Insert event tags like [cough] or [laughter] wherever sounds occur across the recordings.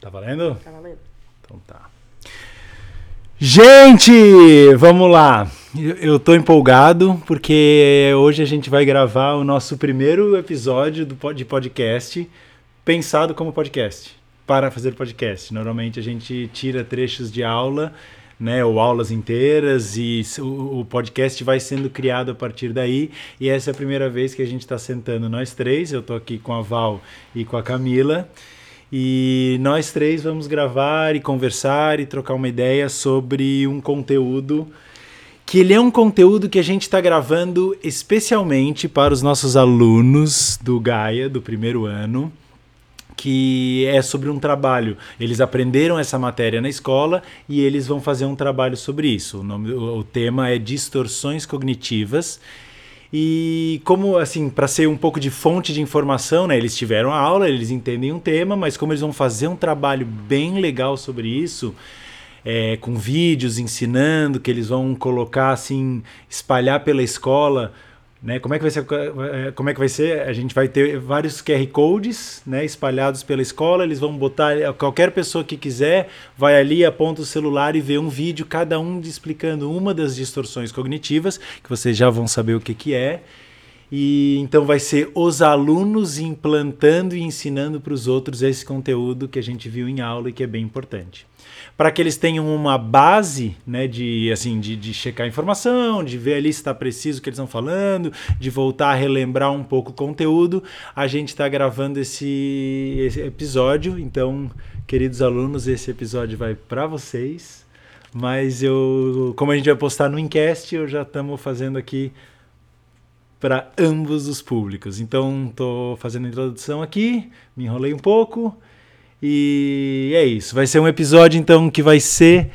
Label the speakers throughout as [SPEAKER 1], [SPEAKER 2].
[SPEAKER 1] Tá valendo?
[SPEAKER 2] Tá valendo.
[SPEAKER 1] Então tá. Gente, vamos lá. Eu- tô empolgado porque hoje a gente vai gravar o nosso primeiro episódio do de podcast pensado como podcast, para fazer podcast. Normalmente a gente tira trechos de aula, né, ou aulas inteiras e o, o podcast vai sendo criado a partir daí. E essa é a primeira vez que a gente está sentando nós três. Eu tô aqui com a Val e com a Camila. E nós três vamos gravar e conversar e trocar uma ideia sobre um conteúdo que ele é um conteúdo que a gente está gravando especialmente para os nossos alunos do Gaia do primeiro ano, que é sobre um trabalho. Eles aprenderam essa matéria na escola e eles vão fazer um trabalho sobre isso. O, nome, o, tema é distorções cognitivas. E como assim, para ser um pouco de fonte de informação, né? Eles tiveram a aula, eles entendem um tema, mas como eles vão fazer um trabalho bem legal sobre isso, é, com vídeos ensinando, que eles vão colocar assim, espalhar pela escola, né? Como é que vai ser? eh, Como é que vai ser? A gente vai ter vários QR codes, né, espalhados pela escola. Eles vão botar qualquer pessoa que quiser vai ali, aponta o celular e vê um vídeo, cada um explicando uma das distorções cognitivas, que vocês já vão saber o que que é. E então vai ser os alunos implantando e ensinando para os outros esse conteúdo que a gente viu em aula e que é bem importante. Para que eles tenham uma base né, de, assim, de, de checar informação, de ver ali se está preciso o que eles estão falando, de voltar a relembrar um pouco o conteúdo, a gente está gravando esse, esse episódio. Então, queridos alunos, esse episódio vai para vocês. Mas eu, como a gente vai postar no Incast, eu já estamos fazendo aqui para ambos os públicos. Então, estou fazendo a introdução aqui, me enrolei um pouco e é isso. Vai ser um episódio então que vai ser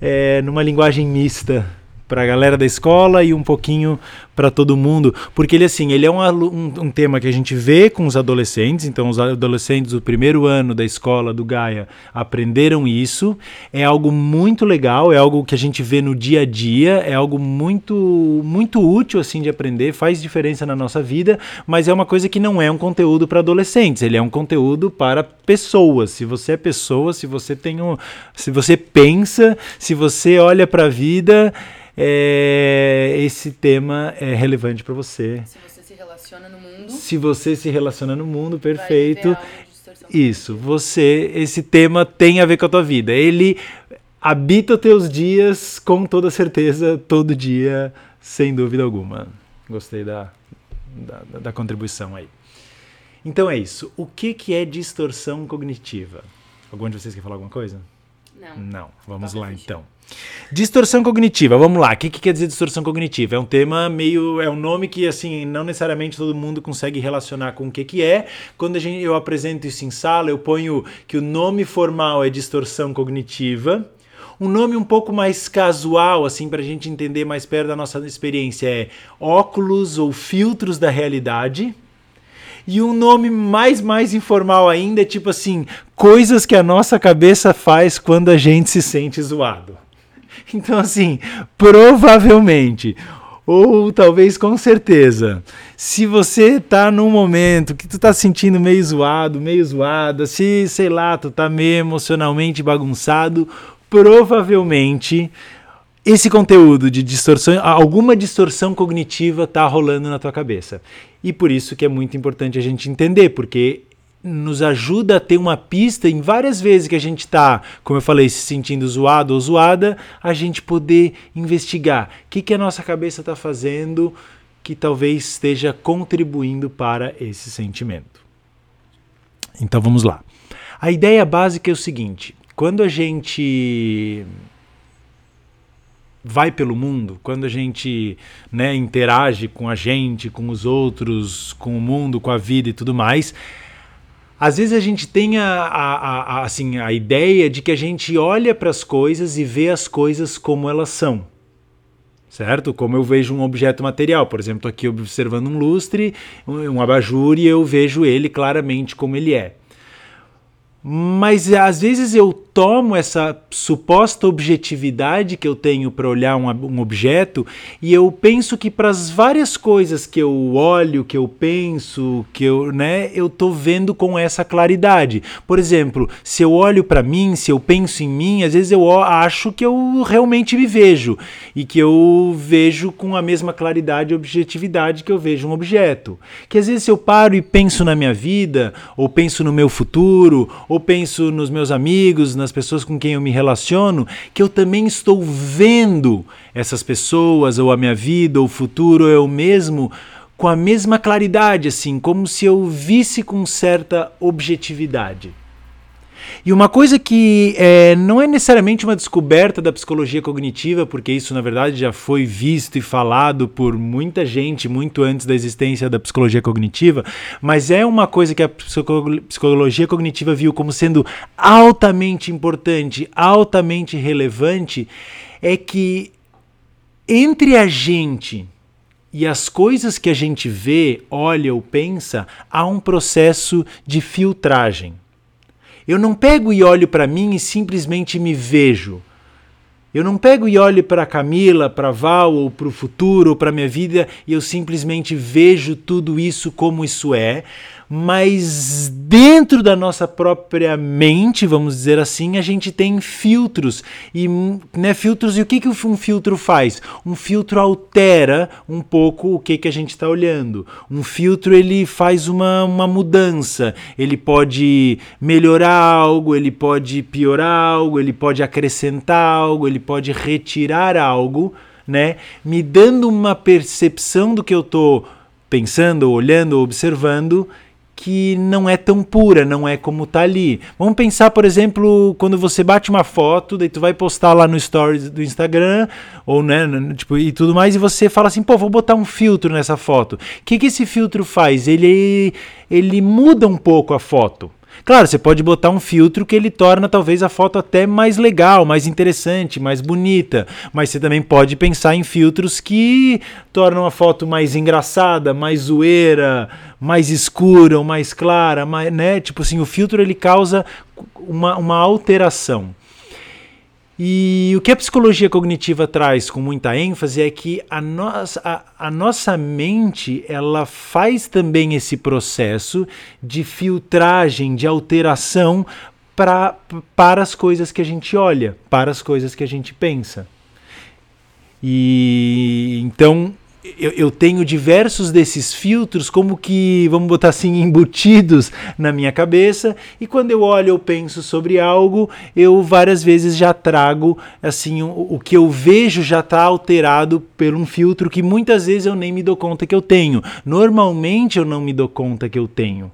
[SPEAKER 1] é, numa linguagem mista para a galera da escola e um pouquinho para todo mundo, porque ele assim, ele é um, um, um tema que a gente vê com os adolescentes, então os adolescentes do primeiro ano da escola do Gaia aprenderam isso, é algo muito legal, é algo que a gente vê no dia a dia, é algo muito muito útil assim de aprender, faz diferença na nossa vida, mas é uma coisa que não é um conteúdo para adolescentes, ele é um conteúdo para pessoas. Se você é pessoa, se você tem um, se você pensa, se você olha para a vida, é, esse tema é relevante para você.
[SPEAKER 2] Se você se relaciona no mundo,
[SPEAKER 1] Se você se relaciona no mundo, perfeito. Isso, você, esse tema tem a ver com a tua vida. Ele habita os teus dias com toda certeza, todo dia, sem dúvida alguma. Gostei da, da, da contribuição aí. Então é isso. O que, que é distorção cognitiva? Algum de vocês quer falar alguma coisa?
[SPEAKER 2] Não.
[SPEAKER 1] Não. Vamos
[SPEAKER 2] Toca
[SPEAKER 1] lá
[SPEAKER 2] ficha.
[SPEAKER 1] então. Distorção cognitiva, vamos lá. O que, que quer dizer distorção cognitiva? É um tema meio. É um nome que, assim, não necessariamente todo mundo consegue relacionar com o que, que é. Quando a gente, eu apresento isso em sala, eu ponho que o nome formal é distorção cognitiva. Um nome um pouco mais casual, assim, para a gente entender mais perto da nossa experiência, é óculos ou filtros da realidade. E um nome mais mais informal ainda é tipo assim, coisas que a nossa cabeça faz quando a gente se sente zoado. [laughs] Então assim, provavelmente ou talvez com certeza, se você tá num momento que tu tá se sentindo meio zoado, meio zoada, se sei lá, tu tá meio emocionalmente bagunçado, provavelmente esse conteúdo de distorção, alguma distorção cognitiva tá rolando na tua cabeça. E por isso que é muito importante a gente entender, porque nos ajuda a ter uma pista em várias vezes que a gente está, como eu falei, se sentindo zoado ou zoada, a gente poder investigar o que, que a nossa cabeça está fazendo que talvez esteja contribuindo para esse sentimento. Então vamos lá. A ideia básica é o seguinte: quando a gente vai pelo mundo, quando a gente né, interage com a gente, com os outros, com o mundo, com a vida e tudo mais, às vezes a gente tem a, a, a, assim, a ideia de que a gente olha para as coisas e vê as coisas como elas são. Certo? Como eu vejo um objeto material. Por exemplo, estou aqui observando um lustre, um, um abajur, e eu vejo ele claramente como ele é. Mas às vezes eu tomo essa suposta objetividade que eu tenho para olhar um, um, objeto e eu penso que para as várias coisas que eu olho, que eu penso, que eu, né, eu tô vendo com essa claridade. Por exemplo, se eu olho para mim, se eu penso em mim, às vezes eu acho que eu realmente me vejo e que eu vejo com a mesma claridade e objetividade que eu vejo um objeto. Que às vezes eu paro e penso na minha vida, ou penso no meu futuro, ou penso nos meus amigos, nas pessoas com quem eu me relaciono, que eu também estou vendo essas pessoas, ou a minha vida, ou o futuro, ou eu mesmo, com a mesma claridade, assim, como se eu visse com certa objetividade. E uma coisa que é, não é necessariamente uma descoberta da psicologia cognitiva, porque isso na verdade já foi visto e falado por muita gente muito antes da existência da psicologia cognitiva, mas é uma coisa que a psicologia cognitiva viu como sendo altamente importante, altamente relevante, é que entre a gente e as coisas que a gente vê, olha ou pensa, há um processo de filtragem. Eu não pego e olho para mim e simplesmente me vejo. Eu não pego e olho para Camila, para Val, ou para o futuro, ou para minha vida e eu simplesmente vejo tudo isso como isso é, mas dentro da nossa própria mente, vamos dizer assim, a gente tem filtros e né, filtros e o que, que um filtro faz? Um filtro altera um pouco o que, que a gente está olhando. Um filtro ele faz uma, uma mudança, ele pode melhorar algo, ele pode piorar algo, ele pode acrescentar algo, ele pode retirar algo, né? Me dando uma percepção do que eu estou pensando, olhando, observando que não é tão pura, não é como tá ali. Vamos pensar, por exemplo, quando você bate uma foto, daí tu vai postar lá no stories do Instagram, ou né, tipo, e tudo mais, e você fala assim, pô, vou botar um filtro nessa foto. O que, que esse filtro faz? Ele, ele muda um pouco a foto. Claro, você pode botar um filtro que ele torna talvez a foto até mais legal, mais interessante, mais bonita, mas você também pode pensar em filtros que tornam a foto mais engraçada, mais zoeira, mais escura ou mais clara, mais, né? Tipo assim, o filtro ele causa uma, uma alteração. E o que a psicologia cognitiva traz com muita ênfase é que a nossa, a, a, nossa mente ela faz também esse processo de filtragem, de alteração pra, para as coisas que a gente olha, para as coisas que a gente pensa. E então eu, eu, tenho diversos desses filtros, como que, vamos botar assim, [laughs] embutidos na minha cabeça, e quando eu olho, eu penso sobre algo, eu várias vezes já trago, assim, o, o que eu vejo já está alterado por um filtro que muitas vezes eu nem me dou conta que eu tenho. Normalmente eu não me dou conta que eu tenho.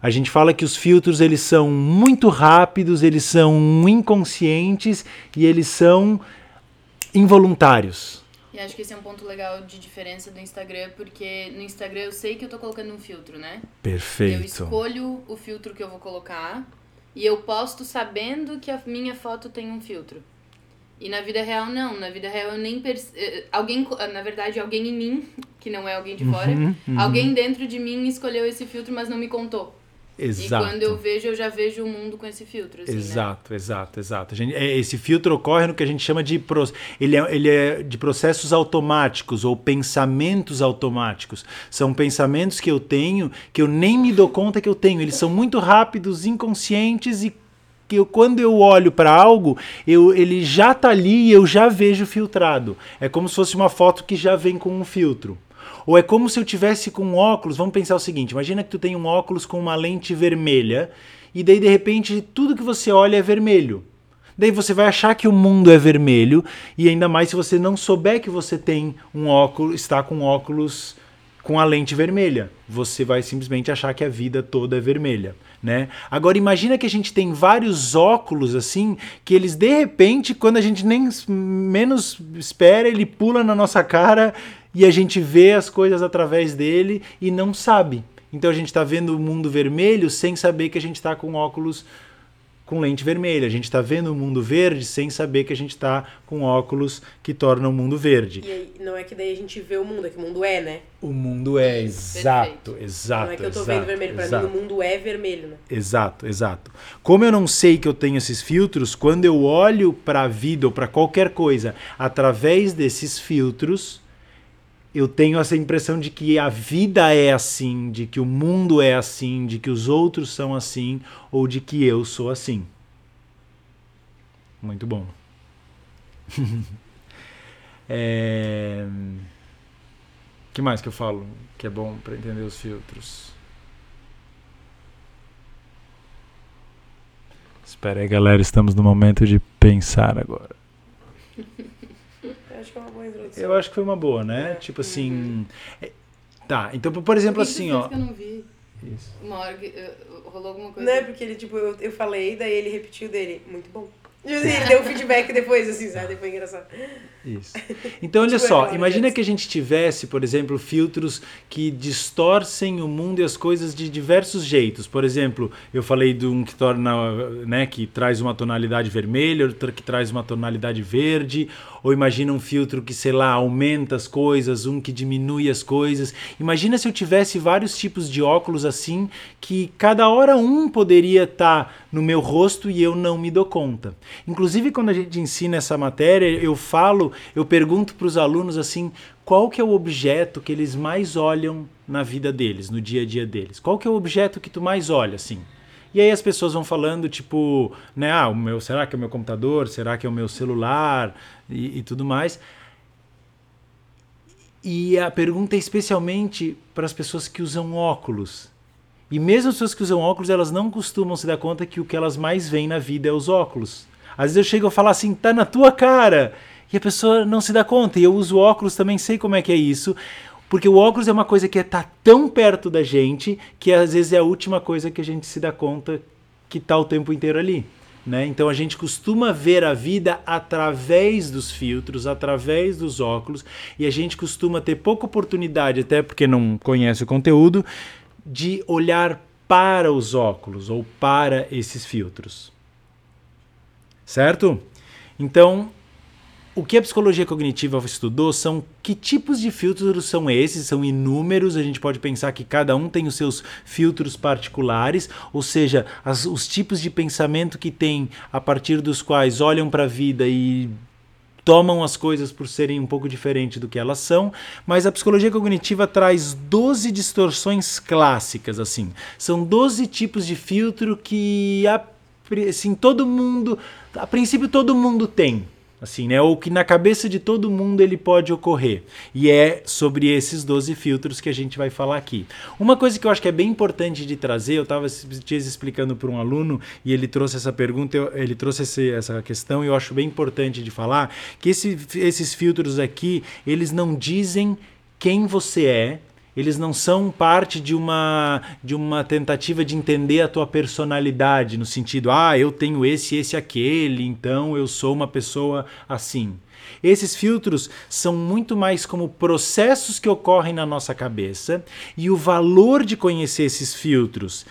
[SPEAKER 1] A gente fala que os filtros eles são muito rápidos, eles são inconscientes e eles são involuntários.
[SPEAKER 2] E acho que esse é um ponto legal de diferença do Instagram, porque no Instagram eu sei que eu tô colocando um filtro, né?
[SPEAKER 1] Perfeito.
[SPEAKER 2] Eu escolho o filtro que eu vou colocar e eu posto sabendo que a minha foto tem um filtro. E na vida real não, na vida real eu nem perce... Eh, alguém, na verdade, alguém em mim, [laughs] que não é alguém de fora, uhum, uhum. alguém dentro de mim escolheu esse filtro, mas não me contou.
[SPEAKER 1] Exato.
[SPEAKER 2] E quando eu vejo, eu já vejo o mundo com esse filtro. Assim,
[SPEAKER 1] exato,
[SPEAKER 2] né?
[SPEAKER 1] exato, exato. Gente, é, esse filtro ocorre no que a gente chama de. Ele é, ele é de processos automáticos ou pensamentos automáticos. São pensamentos que eu tenho que eu nem me dou conta que eu tenho. Eles são muito rápidos, inconscientes e que eu, quando eu olho para algo, eu, ele já está ali e eu já vejo filtrado. É como se fosse uma foto que já vem com um filtro. Ou é como se eu tivesse com um óculos, vamos pensar o seguinte, imagina que tu tem um óculos com uma lente vermelha e daí de repente tudo que você olha é vermelho. Daí você vai achar que o mundo é vermelho e ainda mais se você não souber que você tem um óculos, está com óculos com a lente vermelha. Você vai simplesmente achar que a vida toda é vermelha, né? Agora imagina que a gente tem vários óculos assim, que eles de repente, quando a gente nem menos espera, ele pula na nossa cara e a gente vê as coisas através dele e não sabe. Então a gente está vendo o mundo vermelho sem saber que a gente está com óculos com lente vermelha. A gente está vendo o mundo verde sem saber que a gente está com óculos que tornam o mundo verde.
[SPEAKER 3] E aí, não é que daí a gente vê o mundo, é que o mundo é, né?
[SPEAKER 1] O mundo é exato, exato.
[SPEAKER 3] Não é que eu tô
[SPEAKER 1] exato,
[SPEAKER 3] vendo vermelho, pra
[SPEAKER 1] exato.
[SPEAKER 3] mim o mundo é vermelho, né?
[SPEAKER 1] Exato, exato. Como eu não sei que eu tenho esses filtros, quando eu olho para a vida ou para qualquer coisa através desses filtros, eu tenho essa impressão de que a vida é assim, de que o mundo é assim, de que os outros são assim ou de que eu sou assim. Muito bom. [laughs] é... que mais que eu falo que é bom para entender os filtros? Espera aí, galera, estamos no momento de pensar agora. [laughs]
[SPEAKER 3] Eu acho que é uma boa introdução.
[SPEAKER 1] Eu acho que foi uma boa, né?
[SPEAKER 3] É.
[SPEAKER 1] Tipo assim. é- Tá, então, por exemplo, assim, ó.
[SPEAKER 2] que eu não vi.
[SPEAKER 1] Isso.
[SPEAKER 2] Uma hora que eh, rolou alguma coisa.
[SPEAKER 3] Não é porque ele, tipo, eu, eu falei, daí ele repetiu dele. Muito bom. Ele deu um feedback depois, assim, sabe? Foi engraçado.
[SPEAKER 1] Isso. Então, olha
[SPEAKER 3] Tipo,
[SPEAKER 1] só,
[SPEAKER 3] aquela
[SPEAKER 1] imagina
[SPEAKER 3] vez.
[SPEAKER 1] que a gente tivesse, por exemplo, filtros que distorcem o mundo e as coisas de diversos jeitos. Por exemplo, eu falei de um que torna, né, que traz uma tonalidade vermelha, outro que traz uma tonalidade verde, ou imagina um filtro que, sei lá, aumenta as coisas, um que diminui as coisas. Imagina se eu tivesse vários tipos de óculos assim, que cada hora um poderia estar no meu rosto e eu não me dou conta. Inclusive, quando a gente ensina essa matéria, eu falo, eu pergunto para os alunos assim, qual que é o objeto que eles mais olham na vida deles, no dia a dia deles? Qual que é o objeto que tu mais olha, assim? E aí as pessoas vão falando, tipo, né, ah, o meu, será que é o meu computador? Será que é o meu celular? E, e tudo mais. E a pergunta é especialmente para as pessoas que usam óculos. E mesmo as pessoas que usam óculos, elas não costumam se dar conta que o que elas mais veem na vida é os óculos. Às vezes eu chego a falar assim, tá na tua cara. E a pessoa não se dá conta. E eu uso óculos também, sei como é que é isso. Porque o óculos é uma coisa que está tão perto da gente que às vezes é a última coisa que a gente se dá conta que está o tempo inteiro ali. Né? Então a gente costuma ver a vida através dos filtros, através dos óculos, e a gente costuma ter pouca oportunidade, até porque não conhece o conteúdo, de olhar para os óculos ou para esses filtros. Certo? Então, o que a psicologia cognitiva estudou são que tipos de filtros são esses, são inúmeros, a gente pode pensar que cada um tem os seus filtros particulares, ou seja, as- os tipos de pensamento que tem a partir dos quais olham para a vida e tomam as coisas por serem um pouco diferentes do que elas são, mas a psicologia cognitiva traz 12 distorções clássicas assim. São 12 tipos de filtro que assim, todo mundo, a princípio todo mundo tem. Assim, né? Ou que na cabeça de todo mundo ele pode ocorrer. E é sobre esses 12 filtros que a gente vai falar aqui. Uma coisa que eu acho que é bem importante de trazer, eu estava dias explicando para um aluno e ele trouxe essa pergunta, eu- ele trouxe esse- essa questão e eu acho bem importante de falar que esse- esses filtros aqui, eles não dizem quem você é, eles não são parte de uma de uma tentativa de entender a tua personalidade no sentido, ah, eu tenho esse, esse, aquele, então eu sou uma pessoa assim. Esses filtros são muito mais como processos que ocorrem na nossa cabeça e o valor de conhecer esses filtros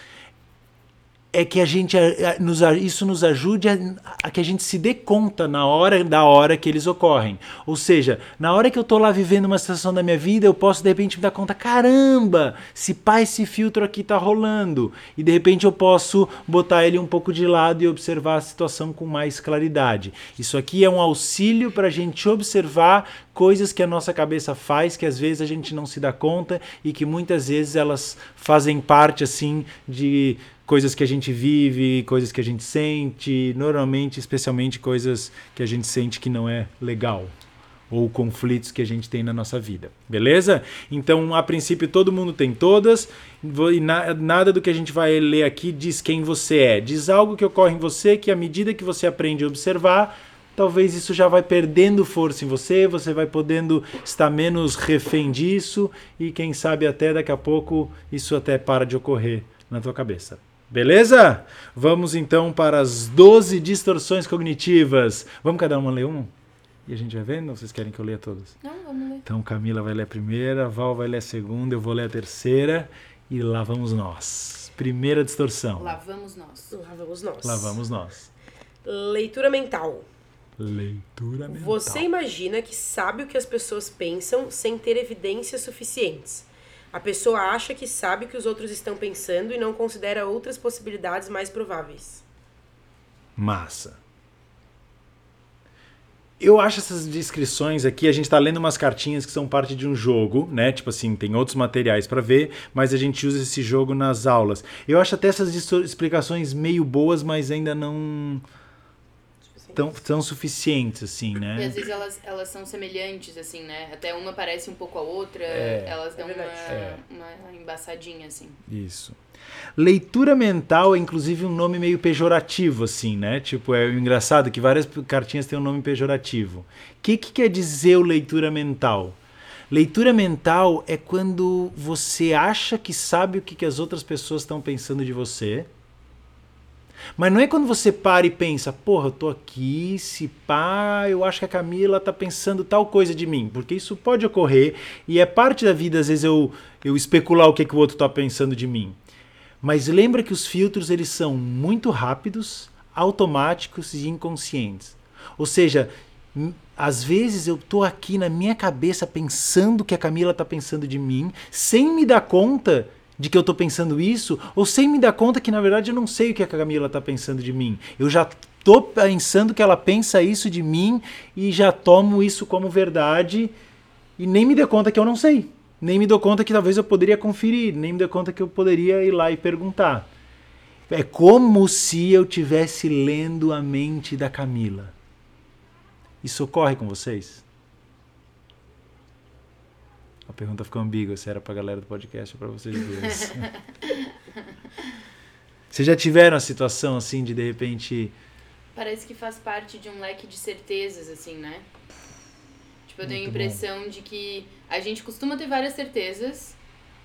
[SPEAKER 1] é que a gente a- a- nos, isso nos ajude a, a que a gente se dê conta na hora da hora que eles ocorrem. Ou seja, na hora que eu tô lá vivendo uma situação da minha vida, eu posso de repente me dar conta, caramba, se pá, esse filtro aqui tá rolando. E de repente eu posso botar ele um pouco de lado e observar a situação com mais claridade. Isso aqui é um auxílio para a gente observar coisas que a nossa cabeça faz que às vezes a gente não se dá conta e que muitas vezes elas fazem parte assim de coisas que a gente vive, coisas que a gente sente, normalmente, especialmente coisas que a gente sente que não é legal ou conflitos que a gente tem na nossa vida, beleza? Então, a princípio, todo mundo tem todas, e na- nada do que a gente vai ler aqui diz quem você é. Diz algo que ocorre em você que, à medida que você aprende a observar, talvez isso já vai perdendo força em você, você vai podendo estar menos refém disso, e quem sabe até daqui a pouco isso até para de ocorrer na tua cabeça. Beleza? Vamos então para as 12 distorções cognitivas. Vamos cada uma ler uma? E a gente vai vendo? Ou vocês querem que eu leia todas?
[SPEAKER 2] Não, vamos ler.
[SPEAKER 1] Então Camila vai ler a primeira, Val vai ler a segunda, eu vou ler a terceira e lá vamos nós. Primeira distorção.
[SPEAKER 2] Lá vamos nós.
[SPEAKER 3] Lá vamos nós.
[SPEAKER 1] Lá vamos nós.
[SPEAKER 3] Leitura mental.
[SPEAKER 1] Leitura mental.
[SPEAKER 3] Você imagina que sabe o que as pessoas pensam sem ter evidências suficientes. A pessoa acha que sabe o que os outros estão pensando e não considera outras possibilidades mais prováveis.
[SPEAKER 1] Massa. Eu acho essas descrições aqui, a gente está lendo umas cartinhas que são parte de um jogo, né? Tipo assim, tem outros materiais para ver, mas a gente usa esse jogo nas aulas. Eu acho até essas explicações meio boas, mas ainda não tão, tão suficientes, assim, né?
[SPEAKER 2] E às vezes elas, elas são semelhantes, assim, né? Até uma parece um pouco a outra,
[SPEAKER 1] É,
[SPEAKER 2] elas dão
[SPEAKER 3] é
[SPEAKER 2] uma.
[SPEAKER 1] É.
[SPEAKER 2] uma embaçadinha, assim.
[SPEAKER 1] Isso. Leitura mental é inclusive um nome meio pejorativo, assim, né? Tipo, é engraçado que várias cartinhas têm um nome pejorativo. O que, que quer dizer o leitura mental? Leitura mental é quando você acha que sabe o que, que as outras pessoas estão pensando de você. Mas não é quando você para e pensa, porra, eu tô aqui, se pá, eu acho que a Camila tá pensando tal coisa de mim. Porque isso pode ocorrer e é parte da vida, às vezes, eu, eu especular o que, que o outro tá pensando de mim. Mas lembra que os filtros eles são muito rápidos, automáticos e inconscientes. Ou seja, às vezes eu tô aqui na minha cabeça pensando que a Camila tá pensando de mim, sem me dar conta de que eu tô pensando isso, ou sem me dar conta que na verdade eu não sei o que a Camila tá pensando de mim. Eu já tô pensando que ela pensa isso de mim e já tomo isso como verdade e nem me dou conta que eu não sei. Nem me dou conta que talvez eu poderia conferir, nem me dou conta que eu poderia ir lá e perguntar. É como se eu tivesse lendo a mente da Camila. Isso ocorre com vocês? A pergunta ficou ambígua, se era pra galera do podcast ou pra vocês dois. [laughs] Vocês já tiveram a situação assim de de repente.
[SPEAKER 2] Parece que faz parte de um leque de certezas, assim, né? Tipo, eu tenho a
[SPEAKER 1] Muito bom.
[SPEAKER 2] impressão de que a gente costuma ter várias certezas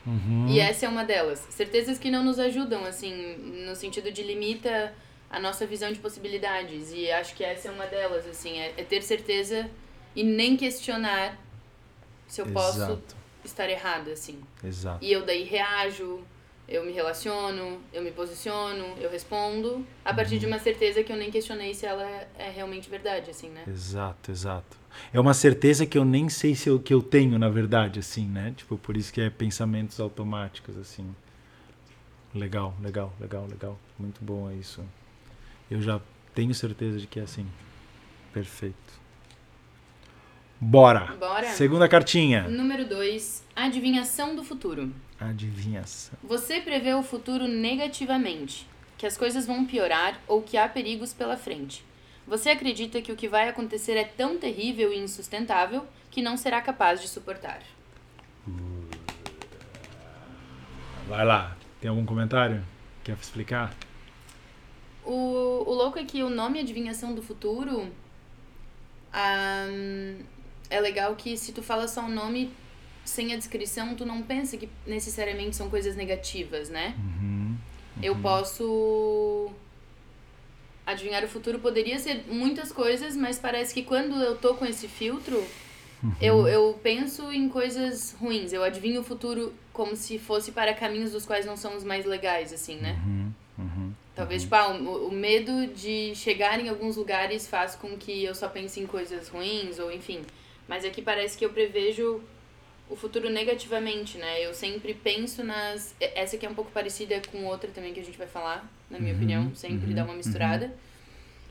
[SPEAKER 1] Uhum.
[SPEAKER 2] e essa é uma delas. Certezas que não nos ajudam, assim, no sentido de limita a nossa visão de possibilidades. E acho que essa é uma delas, assim, é, é ter certeza e nem questionar se eu posso
[SPEAKER 1] Exato,
[SPEAKER 2] estar errada, assim.
[SPEAKER 1] exato.
[SPEAKER 2] E eu daí reajo, eu me relaciono, eu me posiciono, eu respondo, a partir
[SPEAKER 1] Uhum.
[SPEAKER 2] de uma certeza que eu nem questionei se ela é realmente verdade, assim, né?
[SPEAKER 1] Exato, exato. É uma certeza que eu nem sei se eu, que eu tenho, na verdade, assim, né? Tipo, por isso que é pensamentos automáticos, assim. Legal, legal, legal, legal. Muito bom é isso. Eu já tenho certeza de que é assim. Perfeito. Bora!
[SPEAKER 2] Bora?
[SPEAKER 1] Segunda cartinha.
[SPEAKER 2] Número 2, adivinhação do futuro.
[SPEAKER 1] Adivinhação.
[SPEAKER 2] Você prevê o futuro negativamente, que as coisas vão piorar ou que há perigos pela frente. Você acredita que o que vai acontecer é tão terrível e insustentável que não será capaz de suportar.
[SPEAKER 1] Vai lá. Tem algum comentário? Quer explicar?
[SPEAKER 2] O, o louco é que o nome Adivinhação do Futuro ahn, é legal que se tu fala só o nome sem a descrição, tu não pensa que necessariamente são coisas negativas, né?
[SPEAKER 1] Uhum.
[SPEAKER 2] Eu posso adivinhar o futuro poderia ser muitas coisas, mas parece que quando eu tô com esse filtro, eu, eu penso em coisas ruins. Eu adivinho o futuro como se fosse para caminhos dos quais não são os mais legais, assim, né?
[SPEAKER 1] Uhum. Uhum.
[SPEAKER 2] Talvez, tipo, ah, o, o medo de chegar em alguns lugares faz com que eu só pense em coisas ruins, ou enfim. Mas aqui parece que eu prevejo o futuro negativamente, né? Eu sempre penso nas. Essa aqui é um pouco parecida com outra também que a gente vai falar, na minha
[SPEAKER 1] Uhum,
[SPEAKER 2] opinião. Sempre
[SPEAKER 1] uhum,
[SPEAKER 2] dá uma misturada.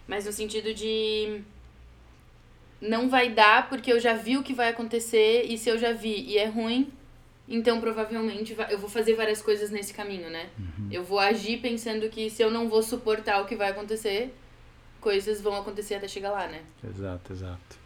[SPEAKER 2] Mas no sentido de. Não vai dar porque eu já vi o que vai acontecer, e se eu já vi e é ruim, então provavelmente eu vou fazer várias coisas nesse caminho, né? Eu vou agir pensando que se eu não vou suportar o que vai acontecer, coisas vão acontecer até chegar lá, né?
[SPEAKER 1] Exato, exato.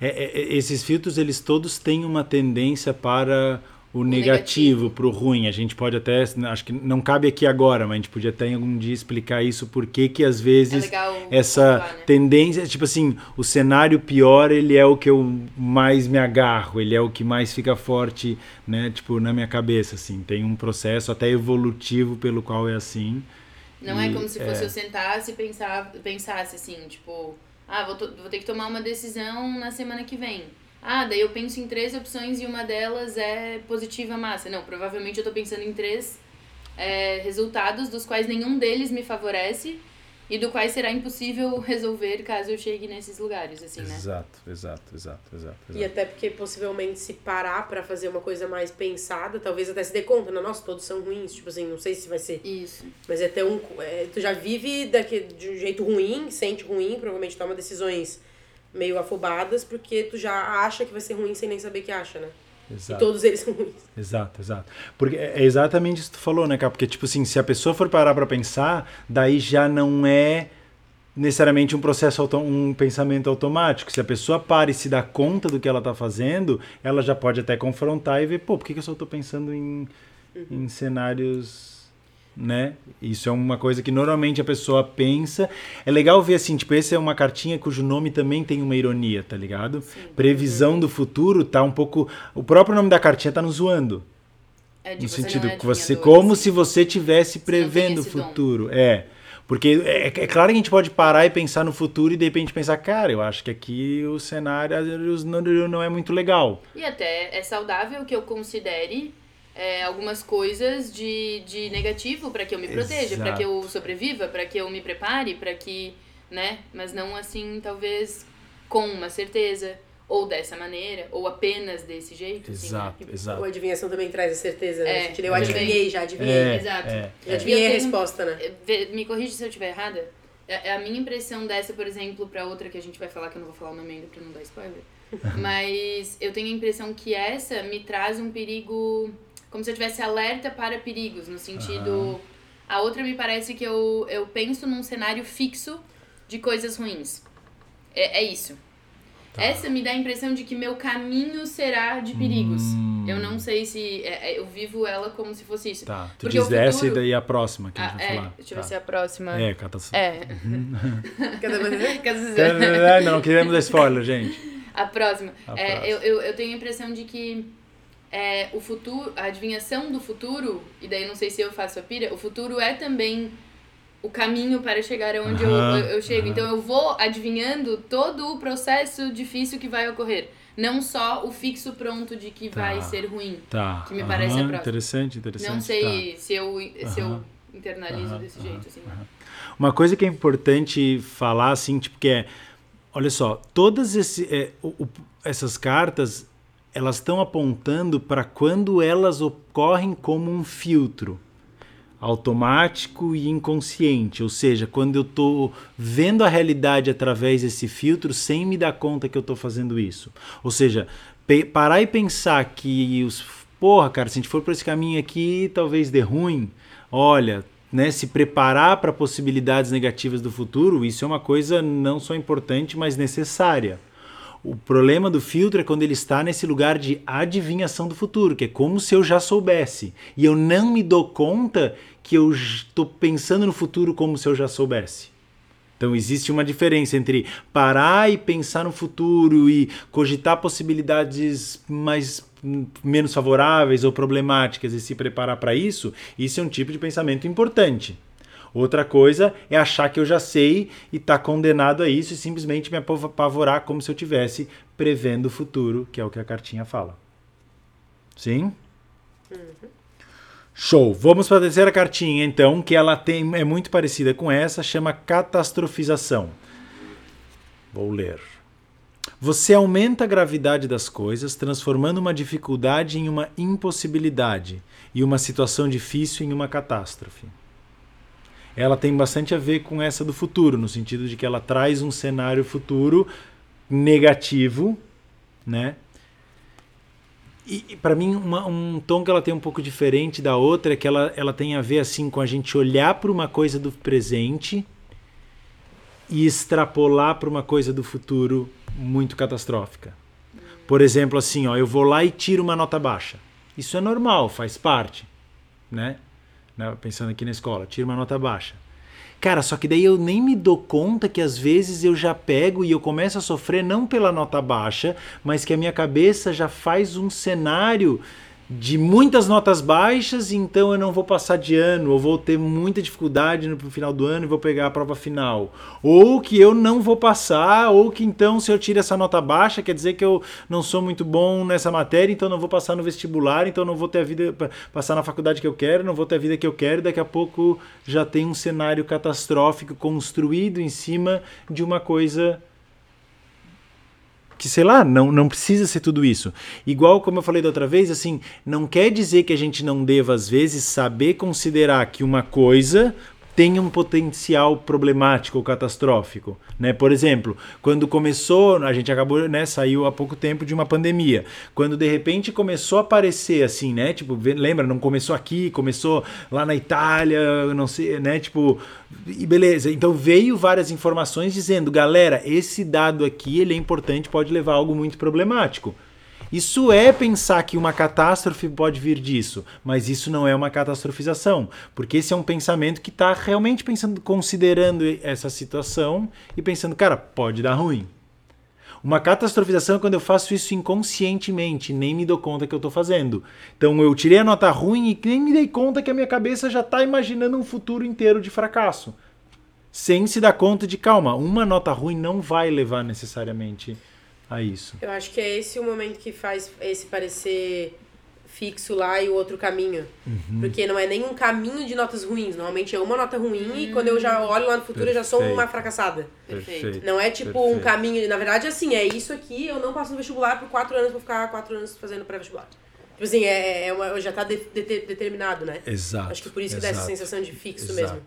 [SPEAKER 1] É, é, é, esses filtros, eles todos têm uma tendência para o, negativo, para o ruim. A gente pode até, acho que não cabe aqui agora, mas a gente podia até algum dia explicar isso, porque que às
[SPEAKER 2] É
[SPEAKER 1] vezes
[SPEAKER 2] legal
[SPEAKER 1] essa
[SPEAKER 2] pontuar, né?
[SPEAKER 1] tendência, tipo assim, o cenário pior, ele é o que eu mais me agarro, ele é o que mais fica forte, né, tipo, na minha cabeça, assim. Tem um processo até evolutivo pelo qual é assim.
[SPEAKER 2] Não é
[SPEAKER 1] E,
[SPEAKER 2] como se fosse
[SPEAKER 1] é.
[SPEAKER 2] eu sentasse e pensasse assim, tipo, ah, vou, vou ter que tomar uma decisão na semana que vem. Ah, daí eu penso em três opções e uma delas é positiva massa. Não, provavelmente eu tô pensando em três é, resultados dos quais nenhum deles me favorece e do quais será impossível resolver caso eu chegue nesses lugares, assim, né?
[SPEAKER 1] Exato, exato, exato, exato. exato.
[SPEAKER 3] E até porque possivelmente se parar pra fazer uma coisa mais pensada, talvez até se dê conta, né? Nossa, todos são ruins, tipo assim, não sei se vai ser.
[SPEAKER 2] Isso.
[SPEAKER 3] Mas é ter um. é, tu já vive daqui, de um jeito ruim, sente ruim, provavelmente toma decisões meio afobadas, porque tu já acha que vai ser ruim sem nem saber que acha, né? E
[SPEAKER 1] Exato.
[SPEAKER 3] todos eles são ruins.
[SPEAKER 1] Exato, exato. Porque é exatamente isso que tu falou, né, cara? Porque, tipo assim, se a pessoa for parar pra pensar, daí já não é necessariamente um processo, um pensamento automático. Se a pessoa para e se dá conta do que ela tá fazendo, ela já pode até confrontar e ver, pô, por que, que eu só tô pensando em, em cenários, né? Isso é uma coisa que normalmente a pessoa pensa. É legal ver assim, tipo, essa é uma cartinha cujo nome também tem uma ironia, tá ligado? Previsão do futuro tá um pouco... O próprio nome da cartinha tá nos zoando.
[SPEAKER 2] É
[SPEAKER 1] No sentido
[SPEAKER 2] é
[SPEAKER 1] que você, como
[SPEAKER 2] assim.
[SPEAKER 1] se você tivesse prevendo o
[SPEAKER 2] esse dom.
[SPEAKER 1] futuro. É. Porque é, é claro que a gente pode parar e pensar no futuro e de repente pensar, cara, eu acho que aqui o cenário não, não é muito legal.
[SPEAKER 2] E até é saudável que eu considere é, algumas coisas de, de negativo para que eu me proteja, para que eu sobreviva, para que eu me prepare, para que, né? Mas não assim, talvez com uma certeza, ou dessa maneira, ou apenas desse jeito. assim, né?
[SPEAKER 1] Exato,
[SPEAKER 3] Ou
[SPEAKER 1] exato.
[SPEAKER 3] a adivinhação também traz a certeza, né?
[SPEAKER 2] É,
[SPEAKER 3] eu
[SPEAKER 2] é.
[SPEAKER 3] adivinhei, já adivinhei.
[SPEAKER 1] É,
[SPEAKER 2] exato.
[SPEAKER 1] é,
[SPEAKER 3] Já
[SPEAKER 1] é.
[SPEAKER 3] adivinhei a resposta, né?
[SPEAKER 2] É, Me corrige se eu estiver errada. É a minha impressão dessa, por exemplo, pra outra que a gente vai falar, que eu não vou falar o nome ainda pra não dar spoiler. [laughs] Mas eu tenho a impressão que essa me traz um perigo. Como se eu tivesse alerta para perigos, no sentido. A outra me parece que eu, eu penso num cenário fixo de coisas ruins. É, é isso.
[SPEAKER 1] Tá.
[SPEAKER 2] Essa me dá a impressão de que meu caminho será de perigos.
[SPEAKER 1] Hum.
[SPEAKER 2] Eu não sei se. é- é- eu vivo ela como se fosse isso.
[SPEAKER 1] Tá, tu
[SPEAKER 2] Porque
[SPEAKER 1] diz
[SPEAKER 2] o
[SPEAKER 1] essa
[SPEAKER 2] futuro-
[SPEAKER 1] e daí a próxima que a
[SPEAKER 2] Ah,
[SPEAKER 1] gente vai
[SPEAKER 2] é,
[SPEAKER 1] falar.
[SPEAKER 2] deixa eu
[SPEAKER 1] Tá.
[SPEAKER 2] ver se é a próxima.
[SPEAKER 1] É, catástrofe.
[SPEAKER 2] É. [laughs] Quer dizer,
[SPEAKER 1] Ainda não queremos dar spoiler, gente.
[SPEAKER 2] a próxima.
[SPEAKER 1] A
[SPEAKER 2] É,
[SPEAKER 1] próxima.
[SPEAKER 2] Eu, eu, eu tenho a impressão de que é, o futuro, a adivinhação do futuro, e daí não sei se eu faço a pira, o futuro é também o caminho para chegar aonde eu,
[SPEAKER 1] Aham,
[SPEAKER 2] eu, eu chego.
[SPEAKER 1] aham.
[SPEAKER 2] Então eu vou adivinhando todo o processo difícil que vai ocorrer. Não só o fixo pronto de que
[SPEAKER 1] Tá.
[SPEAKER 2] vai ser ruim.
[SPEAKER 1] Tá.
[SPEAKER 2] Que me parece a próxima.
[SPEAKER 1] Interessante, interessante.
[SPEAKER 2] Não sei se eu, se eu internalizo desse jeito, assim.
[SPEAKER 1] Uma coisa que é importante falar, assim, tipo, que é. Olha só, todas esse, é, o- o- essas cartas, elas estão apontando para quando elas ocorrem como um filtro automático e inconsciente, ou seja, quando eu estou vendo a realidade através desse filtro sem me dar conta que eu estou fazendo isso. Ou seja, parar e pensar que os porra, cara, se a gente for por esse caminho aqui, talvez dê ruim. Olha, né, se preparar para possibilidades negativas do futuro, isso é uma coisa não só importante, mas necessária. O problema do filtro é quando ele está nesse lugar de adivinhação do futuro, que é como se eu já soubesse. E eu não me dou conta que eu estou pensando no futuro como se eu já soubesse. Então existe uma diferença entre parar e pensar no futuro e cogitar possibilidades mais hum, menos favoráveis ou problemáticas e se preparar para isso. Isso é um tipo de pensamento importante. Outra coisa é achar que eu já sei e estar condenado a isso e simplesmente me apavorar como se eu tivesse prevendo o futuro, que é o que a cartinha fala. Sim? Show. Vamos para a terceira cartinha, então, que ela tem é muito parecida com essa, chama catastrofização. Vou ler. Você aumenta a gravidade das coisas, transformando uma dificuldade em uma impossibilidade e uma situação difícil em uma catástrofe. Ela tem bastante a ver com essa do futuro, no sentido de que ela traz um cenário futuro negativo, né? E, para mim, uma- um tom que ela tem um pouco diferente da outra é que ela, ela tem a ver assim com a gente olhar para uma coisa do presente e extrapolar para uma coisa do futuro muito catastrófica. Por exemplo, assim, ó, eu vou lá e tiro uma nota baixa. Isso é normal, faz parte, né? Né, Pensando aqui na escola, tiro uma nota baixa. Cara, só que daí eu nem me dou conta que às vezes eu já pego e eu começo a sofrer não pela nota baixa, mas que a minha cabeça já faz um cenário de muitas notas baixas, então eu não vou passar de ano, ou vou ter muita dificuldade no final do ano e vou pegar a prova final. Ou que eu não vou passar, ou que então se eu tiro essa nota baixa, quer dizer que eu não sou muito bom nessa matéria, então não vou passar no vestibular, então não vou ter a vida passar na faculdade que eu quero, não vou ter a vida que eu quero, daqui a pouco já tem um cenário catastrófico construído em cima de uma coisa que sei lá, não, não precisa ser tudo isso. Igual como eu falei da outra vez, assim, não quer dizer que a gente não deva às vezes saber considerar que uma coisa tem um potencial problemático ou catastrófico, né? Por exemplo, quando começou, a gente acabou, né, saiu há pouco tempo de uma pandemia. Quando de repente começou a aparecer assim, né? Tipo, lembra, não começou aqui, começou lá na Itália, não sei, né, tipo, e beleza. Então veio várias informações dizendo, galera, esse dado aqui, ele é importante, pode levar a algo muito problemático. Isso é pensar que uma catástrofe pode vir disso, mas isso não é uma catastrofização, porque esse é um pensamento que está realmente pensando, considerando essa situação e pensando, cara, pode dar ruim. Uma catastrofização é quando eu faço isso inconscientemente, nem me dou conta que eu estou fazendo. Então eu tirei a nota ruim e nem me dei conta que a minha cabeça já está imaginando um futuro inteiro de fracasso. Sem se dar conta de, calma, uma nota ruim não vai levar necessariamente a isso.
[SPEAKER 3] Eu acho que é esse o momento que faz esse parecer fixo lá e o outro caminho. Uhum. Porque não é nem um caminho de notas ruins. Normalmente é uma nota ruim uhum. e quando eu já olho lá no futuro Perfeito. eu já sou uma fracassada.
[SPEAKER 2] Perfeito.
[SPEAKER 3] Não é tipo Perfeito. um caminho. Na verdade, assim, é isso aqui, eu não passo no vestibular por quatro anos, vou ficar quatro anos fazendo pré-vestibular. Tipo assim, é, é uma, já tá de, de, determinado, né?
[SPEAKER 1] Exato.
[SPEAKER 3] Acho que por isso que
[SPEAKER 1] Exato.
[SPEAKER 3] dá essa sensação de fixo
[SPEAKER 1] Exato.
[SPEAKER 3] mesmo.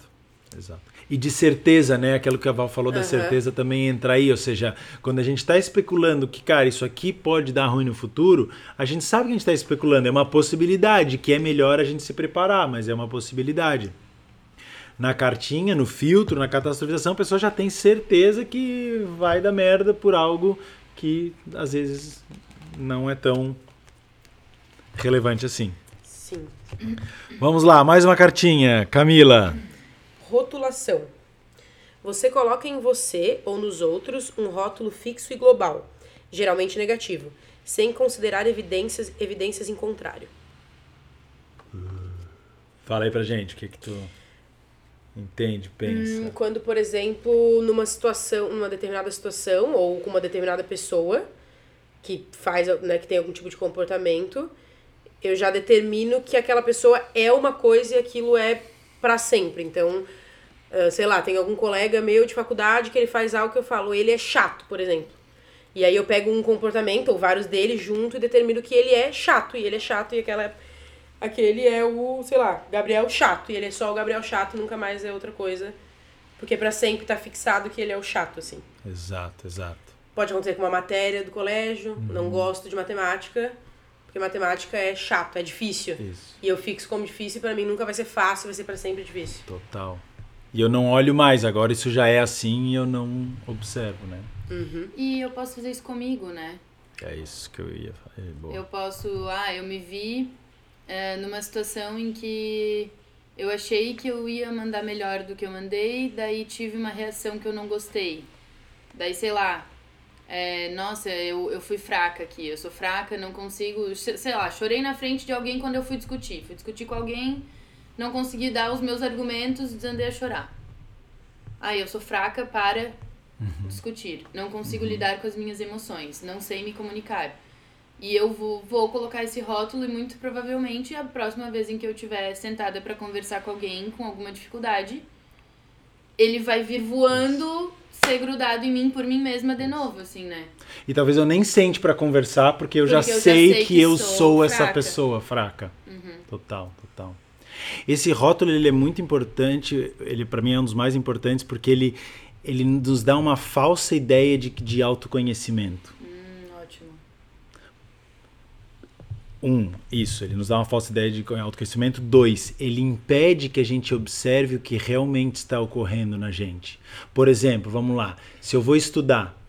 [SPEAKER 1] Exato e de certeza, né? Aquilo que a Val falou uhum. da certeza também entra aí. Ou seja, quando a gente está especulando que, cara, isso aqui pode dar ruim no futuro, a gente sabe que a gente está especulando. É uma possibilidade, que é melhor a gente se preparar, mas é uma possibilidade. Na cartinha, no filtro, na catastrofização, a pessoa já tem certeza que vai dar merda por algo que às vezes não é tão relevante assim.
[SPEAKER 3] Sim.
[SPEAKER 1] Vamos lá, mais uma cartinha. Camila.
[SPEAKER 3] Rotulação. Você coloca em você ou nos outros um rótulo fixo e global, geralmente negativo, sem considerar evidências, evidências em contrário.
[SPEAKER 1] Fala aí pra gente, o que que tu entende, pensa?
[SPEAKER 3] Hum, quando, por exemplo, numa situação, numa determinada situação ou com uma determinada pessoa que faz, né, que tem algum tipo de comportamento, eu já determino que aquela pessoa é uma coisa e aquilo é para sempre. Então, Uh, sei lá, tem algum colega meu de faculdade que ele faz algo que eu falo, ele é chato, por exemplo. E aí eu pego um comportamento, ou vários deles, junto e determino que ele é chato, e ele é chato, e aquela. Aquele é o, sei lá, Gabriel chato, e ele é só o Gabriel chato, nunca mais é outra coisa. Porque para sempre tá fixado que ele é o chato, assim.
[SPEAKER 1] Exato, exato.
[SPEAKER 3] Pode acontecer com uma matéria do colégio, uhum. não gosto de matemática, porque matemática é chato, é difícil.
[SPEAKER 1] Isso.
[SPEAKER 3] E eu fixo como difícil e para mim nunca vai ser fácil, vai ser para sempre difícil.
[SPEAKER 1] Total. E eu não olho mais, agora isso já é assim e eu não observo, né?
[SPEAKER 3] Uhum.
[SPEAKER 2] E eu posso fazer isso comigo, né?
[SPEAKER 1] É isso que eu ia falar. É boa.
[SPEAKER 2] Eu posso, ah, eu me vi é, numa situação em que eu achei que eu ia mandar melhor do que eu mandei, daí tive uma reação que eu não gostei. Daí, sei lá, é, nossa, eu, eu fui fraca aqui, eu sou fraca, não consigo, sei lá, chorei na frente de alguém quando eu fui discutir. Fui discutir com alguém não consegui dar os meus argumentos, desandei a chorar. Aí eu sou fraca para uhum. discutir. Não consigo uhum. lidar com as minhas emoções. Não sei me comunicar. E eu vou, vou colocar esse rótulo e muito provavelmente a próxima vez em que eu estiver sentada para conversar com alguém com alguma dificuldade, ele vai vir voando, ser grudado em mim por mim mesma de novo, assim, né?
[SPEAKER 1] E talvez eu nem sente para conversar porque eu, porque já, eu sei já sei que, que eu sou, essa pessoa fraca.
[SPEAKER 2] Uhum.
[SPEAKER 1] Total. Esse rótulo ele é muito importante, ele para mim é um dos mais importantes porque ele, ele nos dá uma falsa ideia de, de autoconhecimento.
[SPEAKER 2] Hum, ótimo.
[SPEAKER 1] Um, isso, ele nos dá uma falsa ideia de autoconhecimento. Dois, ele impede que a gente observe o que realmente está ocorrendo na gente. Por exemplo, vamos lá, se eu vou estudar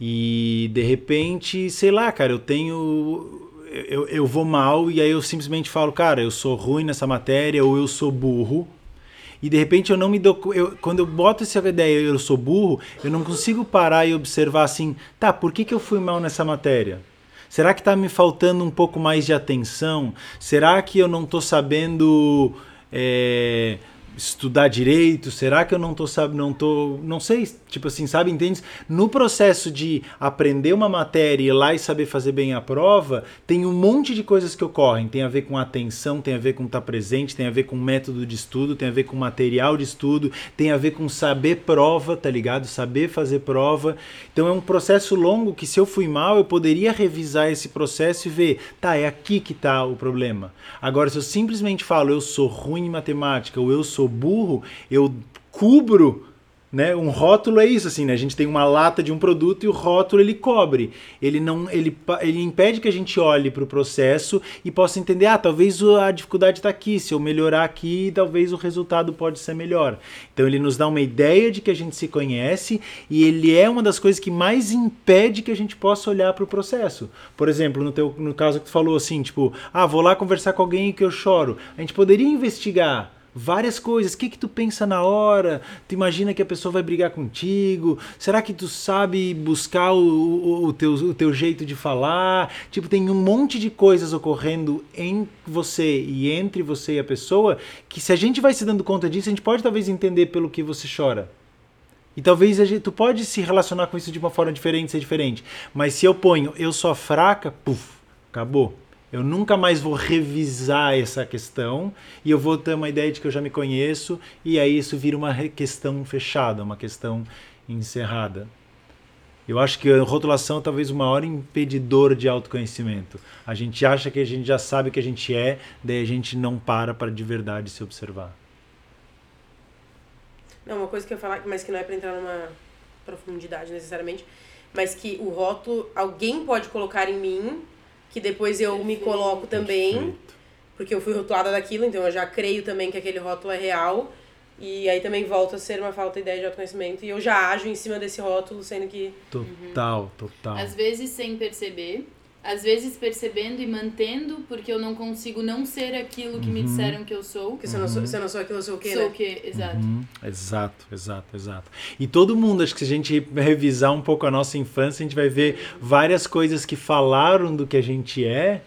[SPEAKER 1] e de repente, sei lá, cara, eu tenho eu, eu vou mal e aí eu simplesmente falo, cara, eu sou ruim nessa matéria ou eu sou burro. E de repente eu não me dou. Eu, quando eu boto essa ideia, eu sou burro, eu não consigo parar e observar assim, tá, por que, que eu fui mal nessa matéria? Será que está me faltando um pouco mais de atenção? Será que eu não estou sabendo é, estudar direito? Será que eu não tô sabe, não tô, não sei, tipo assim, sabe, entende? No processo de aprender uma matéria e ir lá e saber fazer bem a prova, tem um monte de coisas que ocorrem, tem a ver com atenção, tem a ver com estar tá presente, tem a ver com método de estudo, tem a ver com material de estudo, tem a ver com saber prova, tá ligado? Saber fazer prova. Então é um processo longo que se eu fui mal, eu poderia revisar esse processo e ver, tá, é aqui que tá o problema. Agora se eu simplesmente falo eu sou ruim em matemática ou eu sou sou burro, eu cubro né? Um rótulo é isso assim, né? A gente tem uma lata de um produto e o rótulo ele cobre. Ele não ele, ele impede que a gente olhe para o processo e possa entender, ah, talvez a dificuldade está aqui, se eu melhorar aqui, talvez o resultado pode ser melhor. Então ele nos dá uma ideia de que a gente se conhece e ele é uma das coisas que mais impede que a gente possa olhar para o processo. Por exemplo, no teu no caso que tu falou assim, tipo, ah, vou lá conversar com alguém que eu choro. A gente poderia investigar várias coisas. O que que tu pensa na hora? Tu imagina que a pessoa vai brigar contigo? Será que tu sabe buscar o, o, o, teu, o teu jeito de falar? Tipo, tem um monte de coisas ocorrendo em você e entre você e a pessoa que se a gente vai se dando conta disso, a gente pode talvez entender pelo que você chora. E talvez gente, tu pode se relacionar com isso de uma forma diferente, ser diferente. Mas se eu ponho eu sou fraca, puf, acabou. Eu nunca mais vou revisar essa questão e eu vou ter uma ideia de que eu já me conheço e aí isso vira uma questão fechada, uma questão encerrada. Eu acho que a rotulação é talvez o maior impedidor de autoconhecimento. A gente acha que a gente já sabe o que a gente é, daí a gente não para para de verdade se observar.
[SPEAKER 3] Não, uma coisa que eu falar, mas que não é para entrar numa profundidade necessariamente, mas que o rótulo alguém pode colocar em mim que depois eu me coloco também, porque eu fui rotulada daquilo, então eu já creio também que aquele rótulo é real. E aí também volta a ser uma falta de ideia de autoconhecimento e eu já ajo em cima desse rótulo, sendo que.
[SPEAKER 1] Total, total.
[SPEAKER 2] Às vezes sem perceber, às vezes percebendo e mantendo, porque eu não consigo não ser aquilo que uhum. me disseram que eu sou.
[SPEAKER 3] Porque se, eu não sou, se eu não sou aquilo, eu sou o quê,
[SPEAKER 2] Sou
[SPEAKER 3] né?
[SPEAKER 2] o quê, exato.
[SPEAKER 1] Uhum. Exato, exato, exato. E todo mundo, acho que se a gente revisar um pouco a nossa infância, a gente vai ver várias coisas que falaram do que a gente é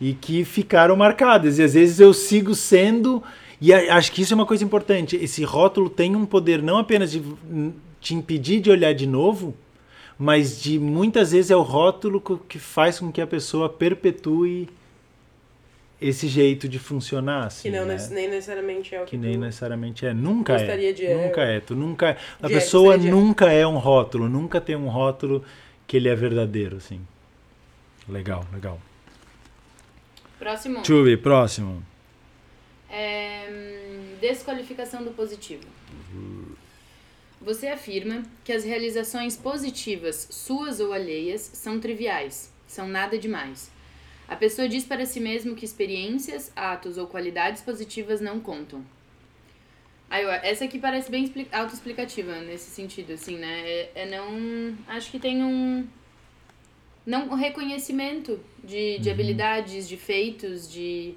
[SPEAKER 1] e que ficaram marcadas. E às vezes eu sigo sendo... E acho que isso é uma coisa importante. Esse rótulo tem um poder não apenas de te impedir de olhar de novo, mas de muitas vezes é o rótulo que faz com que a pessoa perpetue esse jeito de funcionar. Assim,
[SPEAKER 3] que não,
[SPEAKER 1] né?
[SPEAKER 3] nem necessariamente é o
[SPEAKER 1] que, que nem necessariamente é. Nunca
[SPEAKER 3] é.
[SPEAKER 1] De nunca é. Tu nunca é. A de pessoa nunca é um rótulo, nunca tem um rótulo que ele é verdadeiro, assim. Legal, legal.
[SPEAKER 2] Próximo.
[SPEAKER 1] Chubi, próximo.
[SPEAKER 2] É, hum, desqualificação do positivo. Uhum. Você afirma que as realizações positivas, suas ou alheias, são triviais, são nada demais. A pessoa diz para si mesmo que experiências, atos ou qualidades positivas não contam. Aí, essa aqui parece bem autoexplicativa nesse sentido, assim, né? É, é, não. Acho que tem um. Não um reconhecimento de, de uhum. habilidades, de feitos, de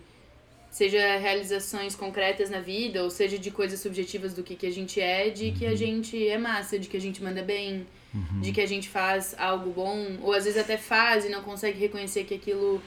[SPEAKER 2] seja realizações concretas na vida, ou seja de coisas subjetivas do que, que a gente é, de que a uhum. gente é massa, de que a gente manda bem, uhum. de que a gente faz algo bom, ou às vezes até faz e não consegue reconhecer que aquilo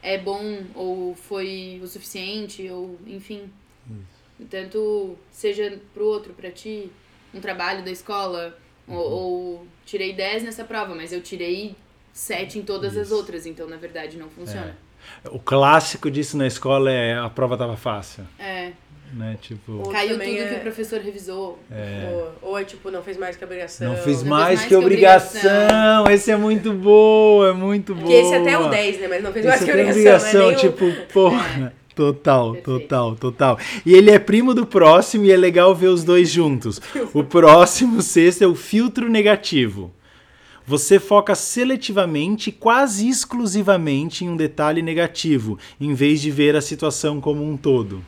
[SPEAKER 2] é bom ou foi o suficiente, ou enfim. Isso. Tanto seja pro outro, para ti, um trabalho da escola, uhum. ou, ou, tirei 10 nessa prova, mas eu tirei 7 em todas Isso. as outras, então na verdade não funciona. É.
[SPEAKER 1] O clássico disso na escola é a prova tava fácil.
[SPEAKER 2] É.
[SPEAKER 1] Né? Tipo,
[SPEAKER 2] Caiu tudo é... que o professor revisou.
[SPEAKER 3] É. Ou, ou é tipo, não fez mais que obrigação.
[SPEAKER 1] Não fez, não mais, mais, que, que obrigação. obrigação. Esse é muito bom, é muito bom. Porque
[SPEAKER 3] esse é até o 10, né? Mas não fez esse mais que obrigação.
[SPEAKER 1] obrigação, tipo, porra. [laughs] É. Total, Perfeito. total, total. E ele é primo do próximo e é legal ver os dois juntos. [laughs] O próximo, sexto, é o filtro negativo. Você foca seletivamente, quase exclusivamente, em um detalhe negativo, em vez de ver a situação como um todo.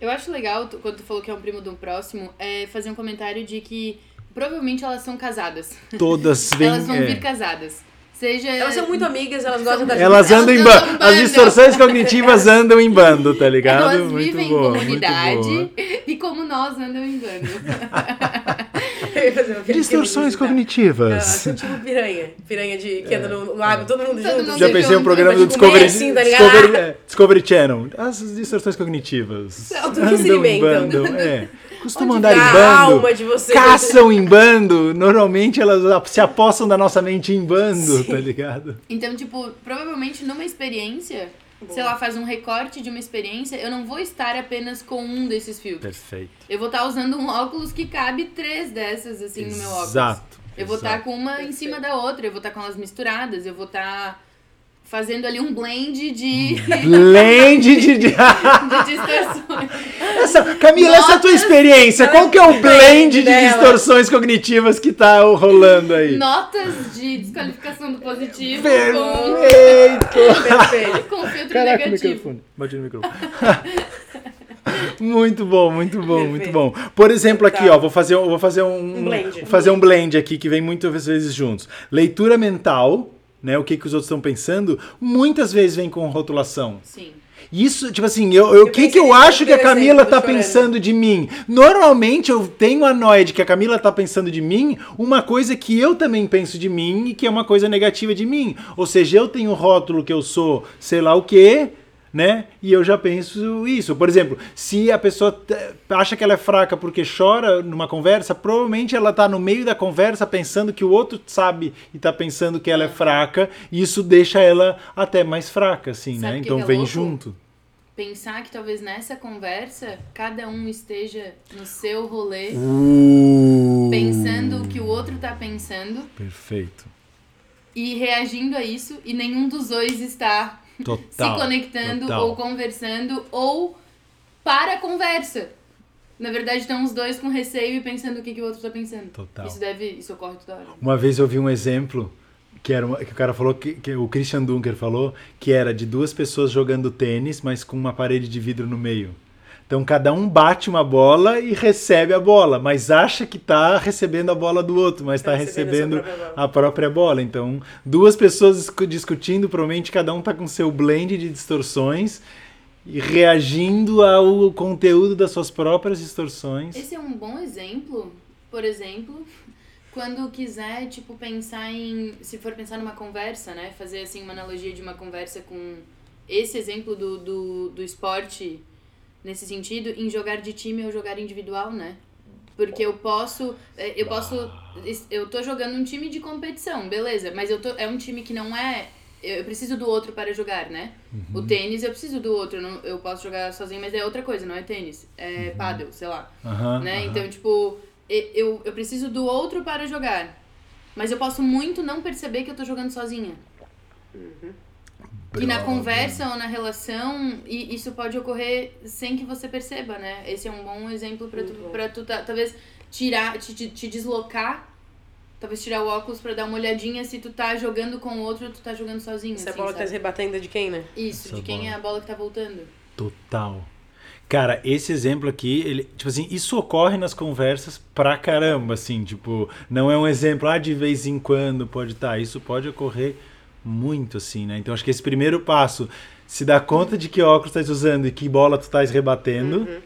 [SPEAKER 2] Eu acho legal, quando tu falou que é um primo do próximo, é fazer um comentário de que provavelmente elas são casadas.
[SPEAKER 1] Todas [laughs] vêm.
[SPEAKER 2] elas vão é. vir casadas. Seja...
[SPEAKER 3] Elas são muito amigas, elas gostam da
[SPEAKER 1] Elas andam em bando. As distorções cognitivas [laughs] andam em bando, tá ligado?
[SPEAKER 2] Elas muito vivem boa, em comunidade [laughs] e como nós andam em bando. [laughs]
[SPEAKER 1] Distorções cognitivas.
[SPEAKER 3] Ah, tipo piranha. Piranha de, que anda no lago, todo mundo
[SPEAKER 2] Todo
[SPEAKER 3] junto.
[SPEAKER 2] mundo
[SPEAKER 1] Já
[SPEAKER 2] Não,
[SPEAKER 1] pensei um
[SPEAKER 2] não,
[SPEAKER 1] programa do
[SPEAKER 3] comer
[SPEAKER 1] Discovery,
[SPEAKER 3] assim, tá?
[SPEAKER 1] Discovery, é, Discovery Channel. As distorções cognitivas.
[SPEAKER 3] Não, do que se alimentam?
[SPEAKER 1] bandam, é. Costumam
[SPEAKER 3] Onde
[SPEAKER 1] andar em
[SPEAKER 3] a
[SPEAKER 1] bando.
[SPEAKER 3] alma de vocês?
[SPEAKER 1] Caçam em bando. Normalmente elas se apossam da nossa mente em bando, tá ligado?
[SPEAKER 2] Então, tipo, provavelmente numa experiência, se ela faz um recorte de uma experiência, eu não vou estar apenas com um desses filtros.
[SPEAKER 1] Perfeito.
[SPEAKER 2] Eu vou estar usando um óculos que cabe três dessas, assim, no meu óculos.
[SPEAKER 1] Exato.
[SPEAKER 2] Eu vou estar
[SPEAKER 1] exato.
[SPEAKER 2] com uma em cima da outra, eu vou estar com elas misturadas, eu vou estar fazendo ali um blend de,
[SPEAKER 1] Blend de... de- [laughs]
[SPEAKER 2] de distorções.
[SPEAKER 1] Essa, Camila, essa é a tua experiência. Qual que é o blend de
[SPEAKER 3] dela.
[SPEAKER 1] distorções cognitivas que tá rolando aí?
[SPEAKER 2] Notas de desqualificação do positivo
[SPEAKER 1] Perfeito!
[SPEAKER 3] Perfeito. [laughs]
[SPEAKER 2] com, com filtro
[SPEAKER 1] Caraca, o
[SPEAKER 2] negativo.
[SPEAKER 1] microfone. Bate no microfone. [laughs] muito bom, muito bom, muito
[SPEAKER 3] Perfeito.
[SPEAKER 1] bom. Por exemplo, aqui,
[SPEAKER 3] Tá.
[SPEAKER 1] ó, vou fazer, vou fazer um,
[SPEAKER 3] Um blend.
[SPEAKER 1] vou fazer um blend aqui que vem muitas vezes juntos. Leitura mental, né? O que, que os outros estão pensando, muitas vezes vem com rotulação.
[SPEAKER 2] Sim.
[SPEAKER 1] Isso, tipo assim, eu, o que, que eu acho que a Camila tá
[SPEAKER 3] chorando.
[SPEAKER 1] pensando de mim? Normalmente eu tenho a noia de que a Camila tá pensando de mim uma coisa que eu também penso de mim e que é uma coisa negativa de mim. Ou seja, eu tenho o rótulo que eu sou sei lá o quê, né? E eu já penso isso. Por exemplo, se a pessoa acha que ela é fraca porque chora numa conversa, provavelmente ela tá no meio da conversa pensando que o outro sabe e tá pensando que ela é fraca, e isso deixa ela até mais fraca, assim,
[SPEAKER 2] Sabe
[SPEAKER 1] né? Então
[SPEAKER 2] é
[SPEAKER 1] vem
[SPEAKER 2] louco?
[SPEAKER 1] junto.
[SPEAKER 2] Pensar que talvez nessa conversa, cada um esteja no seu rolê,
[SPEAKER 1] Uh,
[SPEAKER 2] pensando o que o outro tá pensando
[SPEAKER 1] Perfeito.
[SPEAKER 2] e reagindo a isso, e nenhum dos dois está
[SPEAKER 1] Total.
[SPEAKER 2] se conectando
[SPEAKER 1] total.
[SPEAKER 2] ou conversando ou para a conversa. Na verdade, estão os dois com receio e pensando o que, que o outro tá pensando.
[SPEAKER 1] Total.
[SPEAKER 2] Isso deve. Isso ocorre toda hora.
[SPEAKER 1] Uma vez eu vi um exemplo que era uma- que o cara falou que, que o Christian Dunker falou que era de duas pessoas jogando tênis, mas com uma parede de vidro no meio. Então cada um bate uma bola e recebe a bola, mas acha que tá recebendo a bola do outro, mas
[SPEAKER 3] Tá
[SPEAKER 1] está
[SPEAKER 3] recebendo a
[SPEAKER 1] recebendo
[SPEAKER 3] sua própria bola.
[SPEAKER 1] a própria bola. Então, duas pessoas discu- discutindo, provavelmente cada um tá com seu blend de distorções e reagindo ao conteúdo das suas próprias distorções.
[SPEAKER 2] Esse é um bom exemplo, por exemplo, quando quiser, tipo, pensar em. Se for pensar numa conversa, né? Fazer assim uma analogia de uma conversa com esse exemplo do, do, do esporte nesse sentido, em jogar de time ou jogar individual, né? Porque eu posso. é, Eu posso. Eu tô jogando um time de competição, beleza, mas eu tô, é um time que não é. Eu preciso do outro para jogar, né? O tênis eu preciso do outro. Eu, não, eu posso jogar sozinho, mas é outra coisa, não é tênis. É paddle, sei lá
[SPEAKER 1] Aham,
[SPEAKER 2] né?
[SPEAKER 1] aham.
[SPEAKER 2] Então, tipo, eu, eu preciso do outro para jogar. Mas eu posso muito não perceber que eu tô jogando sozinha. E na conversa ou na relação, e isso pode ocorrer sem que você perceba, né? Esse é um bom exemplo pra tu,
[SPEAKER 3] bom.
[SPEAKER 2] pra tu ta- talvez tirar, te, te, te deslocar, talvez tirar o óculos pra dar uma olhadinha se tu tá jogando com o outro ou tu tá jogando sozinho.
[SPEAKER 3] Essa
[SPEAKER 2] assim,
[SPEAKER 3] bola que tá
[SPEAKER 2] sabe?
[SPEAKER 3] se rebatendo de quem, né?
[SPEAKER 2] Isso,
[SPEAKER 1] Essa
[SPEAKER 2] de quem
[SPEAKER 1] bola.
[SPEAKER 2] é a bola que tá voltando.
[SPEAKER 1] Total. Cara, esse exemplo aqui, ele, tipo assim, isso ocorre nas conversas pra caramba, assim, tipo, não é um exemplo, ah, de vez em quando pode estar, isso pode ocorrer muito, assim, né? Então acho que esse primeiro passo, se dá conta de que óculos tu estás usando e que bola tu estás rebatendo,
[SPEAKER 3] Uhum.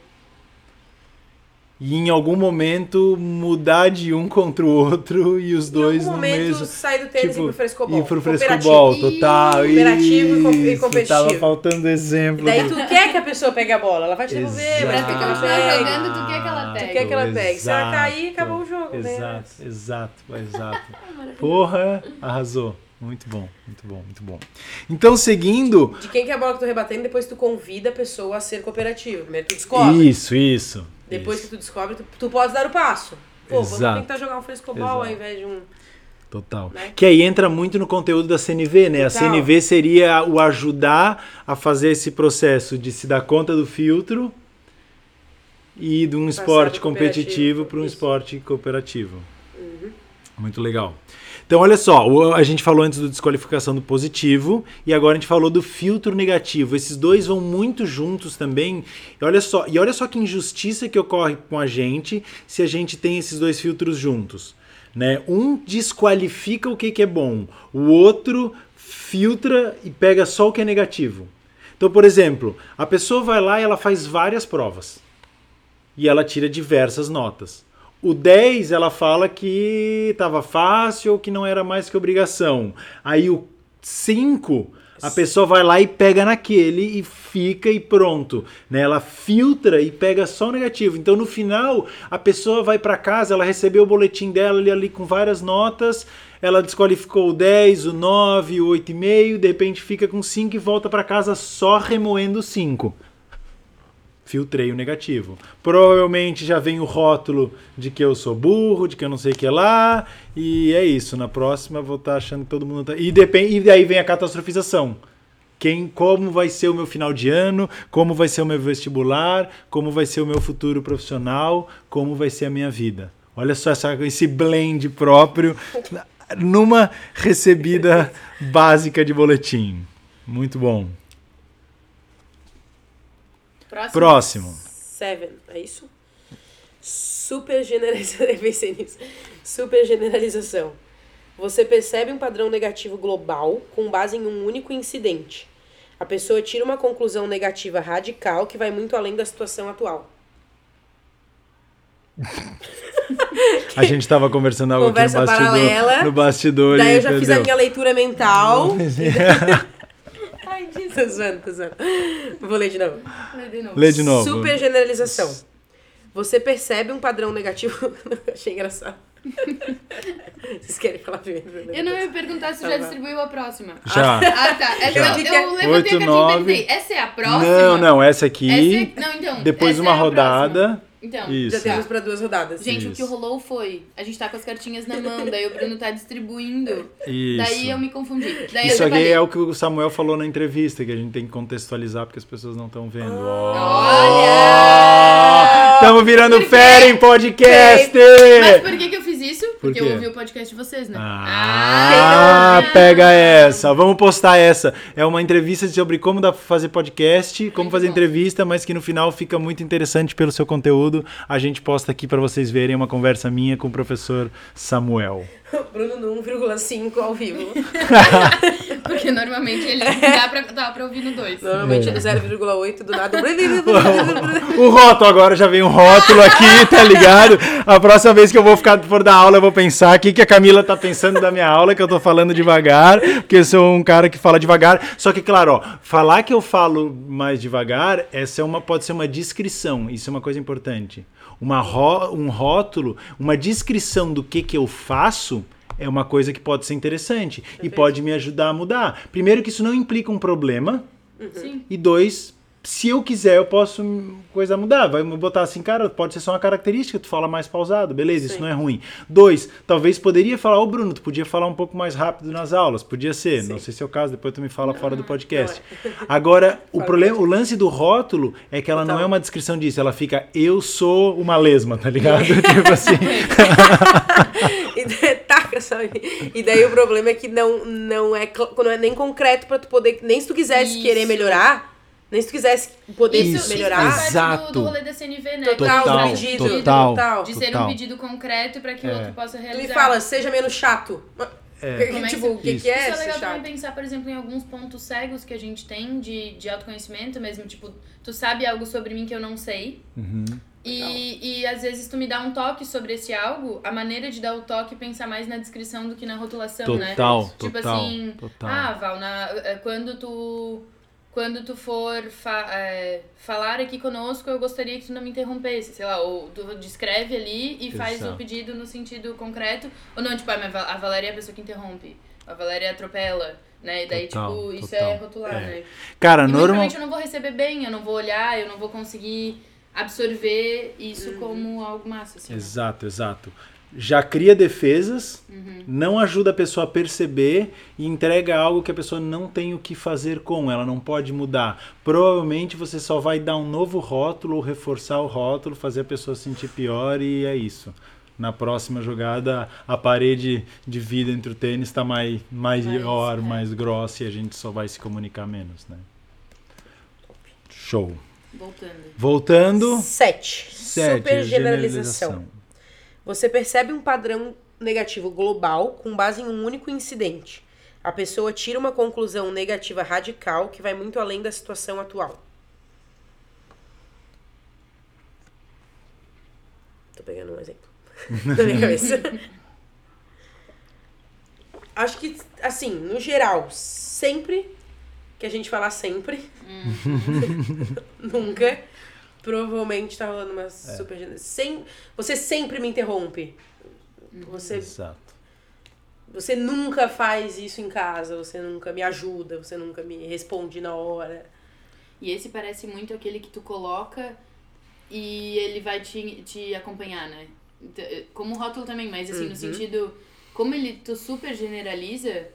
[SPEAKER 1] e em algum momento mudar de um contra o outro e os dois
[SPEAKER 3] em algum
[SPEAKER 1] no
[SPEAKER 3] momento
[SPEAKER 1] mesmo.
[SPEAKER 3] sai do tênis e ir pro frescobol.
[SPEAKER 1] Ir pro frescobol, total.
[SPEAKER 3] Cooperativo e com- e
[SPEAKER 1] isso,
[SPEAKER 3] competitivo.
[SPEAKER 1] Tava faltando exemplo.
[SPEAKER 3] Daí
[SPEAKER 1] do-
[SPEAKER 3] tu quer que a pessoa pegue a bola, ela vai te devolver,
[SPEAKER 1] Exato.
[SPEAKER 3] vai
[SPEAKER 2] Pra
[SPEAKER 3] que ela pegue.
[SPEAKER 2] jogando, tu quer que ela pegue.
[SPEAKER 3] Tu quer que ela pegue. Se ela
[SPEAKER 1] Exato.
[SPEAKER 3] cair, acabou o jogo, né?
[SPEAKER 1] Exato, exato, exato. [laughs] Porra, arrasou. Muito bom, muito bom, muito bom. Então, seguindo.
[SPEAKER 3] De quem que é a bola que tu rebatendo, depois tu convida a pessoa a ser cooperativa. Primeiro tu descobre.
[SPEAKER 1] Isso, isso.
[SPEAKER 3] Depois
[SPEAKER 1] isso,
[SPEAKER 3] que tu descobre, tu, tu pode dar o passo. Pô, vamos
[SPEAKER 1] Exato.
[SPEAKER 3] tentar jogar um frescobol ao invés de um.
[SPEAKER 1] Total.
[SPEAKER 3] né?
[SPEAKER 1] Que aí entra muito no conteúdo da CNV, né? A
[SPEAKER 3] Total.
[SPEAKER 1] CNV seria o ajudar a fazer esse processo de se dar conta do filtro e de um
[SPEAKER 3] Passar
[SPEAKER 1] esporte competitivo para um esporte cooperativo. Muito legal. Então, olha só, a gente falou antes do desqualificação do positivo e agora a gente falou do filtro negativo. Esses dois vão muito juntos também. E olha só, e olha só que injustiça que ocorre com a gente se a gente tem esses dois filtros juntos. Né? Um desqualifica o que, que é bom, o outro filtra e pega só o que é negativo. Então, por exemplo, a pessoa vai lá e ela faz várias provas e ela tira diversas notas. O 10, ela fala que tava fácil ou que não era mais que obrigação. Aí o 5, a pessoa vai lá e pega naquele e fica e pronto. Né? Ela filtra e pega só o negativo. Então no final, a pessoa vai para casa, ela recebeu o boletim dela ali, ali com várias notas, ela desqualificou o 10, o 9, o 8,5, de repente fica com 5 e volta para casa só remoendo o 5 filtrei o negativo. Provavelmente já vem o rótulo de que eu sou burro, de que eu não sei o que lá, e é isso. Na próxima vou estar tá achando que todo mundo tá... E, depende, e daí vem a catastrofização. Quem, como vai ser o meu final de ano, como vai ser o meu vestibular, como vai ser o meu futuro profissional, como vai ser a minha vida. Olha só essa, esse blend próprio numa recebida básica de boletim. Muito bom.
[SPEAKER 2] Próximo.
[SPEAKER 1] Próximo.
[SPEAKER 3] Seven, é isso? Super generalização. [laughs] Super generalização. Você percebe um padrão negativo global com base em um único incidente. A pessoa tira uma conclusão negativa radical que vai muito além da situação atual. [laughs]
[SPEAKER 1] A gente estava conversando algo
[SPEAKER 3] Conversa
[SPEAKER 1] aqui no bastidor.
[SPEAKER 3] paralela.
[SPEAKER 1] No bastidor
[SPEAKER 3] Daí
[SPEAKER 1] e
[SPEAKER 3] eu já fiz a minha leitura mental. [laughs] [laughs] Tô zoando, tô zoando. Vou ler de novo.
[SPEAKER 2] Lê de novo.
[SPEAKER 1] Lê de novo.
[SPEAKER 3] Super generalização. Você percebe um padrão negativo. [laughs] Achei engraçado. Vocês querem falar primeiro?
[SPEAKER 2] Eu não ia perguntar se
[SPEAKER 3] Tá
[SPEAKER 2] já
[SPEAKER 3] bom.
[SPEAKER 2] distribuiu a próxima.
[SPEAKER 1] Já.
[SPEAKER 2] Ah, tá. É,
[SPEAKER 1] Já.
[SPEAKER 2] não, eu levantei a
[SPEAKER 1] Oito,
[SPEAKER 2] cartinha
[SPEAKER 1] nove.
[SPEAKER 2] e perguntei. Essa é a próxima?
[SPEAKER 1] Não, não, essa aqui.
[SPEAKER 2] Essa é... Não, então.
[SPEAKER 1] Depois
[SPEAKER 2] essa
[SPEAKER 1] uma
[SPEAKER 2] é a
[SPEAKER 1] rodada.
[SPEAKER 2] próxima. Então,
[SPEAKER 1] Isso.
[SPEAKER 3] Já temos pra duas rodadas.
[SPEAKER 2] Gente, o que
[SPEAKER 1] Isso.
[SPEAKER 2] rolou foi, a gente tá com as cartinhas na mão, daí o Bruno tá distribuindo.
[SPEAKER 1] Isso.
[SPEAKER 2] Daí eu me confundi. Daí
[SPEAKER 1] Isso aqui é o que o Samuel falou na entrevista, que a gente tem que contextualizar porque as pessoas não estão vendo.
[SPEAKER 2] Olha!
[SPEAKER 1] Estamos virando fera em podcast!
[SPEAKER 2] Mas por que, que eu fiz isso? Porque
[SPEAKER 1] quê?
[SPEAKER 2] eu ouvi o podcast de vocês, né?
[SPEAKER 1] Ah, pega essa. Vamos postar essa. É uma entrevista sobre como dá pra fazer podcast, como
[SPEAKER 2] Muito
[SPEAKER 1] fazer
[SPEAKER 2] bom.
[SPEAKER 1] entrevista, mas que no final fica muito interessante pelo seu conteúdo. A gente posta aqui pra vocês verem uma conversa minha com o professor Samuel. [laughs]
[SPEAKER 3] Bruno no 1,5 ao vivo. [laughs]
[SPEAKER 2] Porque normalmente ele dá pra, dá pra ouvir no 2.
[SPEAKER 3] Normalmente é 0,8 do nada. [laughs]
[SPEAKER 1] O rótulo agora já vem um rótulo aqui, tá ligado? A próxima vez que eu vou ficar por dar aula, eu vou pensar o que, que a Camila tá pensando da minha aula, que eu tô falando devagar, porque eu sou um cara que fala devagar. Só que, claro, ó, falar que eu falo mais devagar, essa é uma, pode ser uma descrição, isso é uma coisa importante. Uma ró, um rótulo, uma descrição do que, que eu faço. É uma coisa que pode ser interessante e pode me ajudar a mudar. Primeiro, que isso não implica um problema,
[SPEAKER 2] Sim.
[SPEAKER 1] e dois, se eu quiser, eu posso hum, coisa mudar. Vai me botar assim, cara, pode ser só uma característica, tu fala mais pausado, beleza, isso
[SPEAKER 3] Sim.
[SPEAKER 1] não é ruim. Dois, talvez poderia falar, ô Bruno, tu podia falar um pouco mais rápido nas aulas, podia ser, não
[SPEAKER 3] Sim.
[SPEAKER 1] sei se é o caso, depois tu me fala fora do podcast. [laughs] Agora, o problema, o lance do rótulo é que ela não
[SPEAKER 3] Total.
[SPEAKER 1] é uma descrição disso, ela fica, eu sou uma lesma, tá ligado? [laughs] tipo assim. [laughs]
[SPEAKER 3] E daí- taca, sabe? E daí o problema é que não, não, é, não é nem concreto pra tu poder. Nem se tu quisesse
[SPEAKER 2] Isso.
[SPEAKER 3] querer melhorar, nem se tu quisesse poder
[SPEAKER 1] Isso,
[SPEAKER 3] melhorar.
[SPEAKER 2] Isso faz parte
[SPEAKER 1] Exato.
[SPEAKER 2] do, do rolê da CNV, né?
[SPEAKER 3] Total,
[SPEAKER 1] Total,
[SPEAKER 3] do pedido.
[SPEAKER 1] total.
[SPEAKER 3] total.
[SPEAKER 2] De ser
[SPEAKER 1] total.
[SPEAKER 2] um pedido concreto pra que o
[SPEAKER 1] É.
[SPEAKER 2] outro possa realizar.
[SPEAKER 3] Ele fala, seja menos chato.
[SPEAKER 1] É. [laughs]
[SPEAKER 2] Como é que
[SPEAKER 3] tipo, o que,
[SPEAKER 1] Isso.
[SPEAKER 3] que é
[SPEAKER 2] Isso é legal também
[SPEAKER 3] chato?
[SPEAKER 2] pensar, por exemplo, em alguns pontos cegos que a gente tem de, de autoconhecimento mesmo. Tipo, tu sabe algo sobre mim que eu não sei.
[SPEAKER 1] Uhum.
[SPEAKER 2] E, e às vezes tu me dá um toque sobre esse algo, a maneira de dar o toque é pensar mais na descrição do que na rotulação, né?
[SPEAKER 1] Total,
[SPEAKER 2] Tipo
[SPEAKER 1] total,
[SPEAKER 2] assim,
[SPEAKER 1] total.
[SPEAKER 2] ah, Val, na, eh, quando tu quando tu for fa- eh, falar aqui conosco, eu gostaria que tu não me interrompesse, sei lá, ou tu descreve ali e faz o pedido no sentido concreto, ou não, tipo, ah, a Valéria é a pessoa que interrompe, a Valéria atropela, né? E daí,
[SPEAKER 1] Total,
[SPEAKER 2] tipo, isso
[SPEAKER 1] total.
[SPEAKER 2] é rotular,
[SPEAKER 1] É.
[SPEAKER 2] né?
[SPEAKER 1] Cara,
[SPEAKER 2] E muito
[SPEAKER 1] normal.
[SPEAKER 2] provavelmente eu não vou receber bem, eu não vou olhar, eu não vou conseguir absorver isso como algo massa, assim. né?
[SPEAKER 1] Exato, exato. Já cria defesas,
[SPEAKER 2] Uhum.
[SPEAKER 1] não ajuda a pessoa a perceber e entrega algo que a pessoa não tem o que fazer com, ela não pode mudar. Provavelmente você só vai dar um novo rótulo ou reforçar o rótulo, fazer a pessoa se sentir pior e é isso. Na próxima jogada, a parede de vida entre o tênis está mais, maior,
[SPEAKER 2] é.
[SPEAKER 1] mais grossa e a gente só vai se comunicar menos, né? Show.
[SPEAKER 2] Voltando.
[SPEAKER 1] Voltando.
[SPEAKER 3] Sete.
[SPEAKER 1] Sete,
[SPEAKER 3] Super generalização. Você percebe um padrão negativo global com base em um único incidente. A pessoa tira uma conclusão negativa radical que vai muito além da situação atual. Tô pegando um exemplo. [laughs] na minha cabeça. [laughs] Acho que, assim, no geral, sempre que a gente falar sempre, [laughs] nunca, provavelmente tá rolando uma super... Sem, você sempre me interrompe. Você,
[SPEAKER 1] Exato.
[SPEAKER 3] você nunca faz isso em casa, você nunca me ajuda, você nunca me responde na hora.
[SPEAKER 2] E esse parece muito aquele que tu coloca e ele vai te, te acompanhar, né? Então, eh, Como rótulo também, mas assim, no sentido. Como ele tu super generaliza,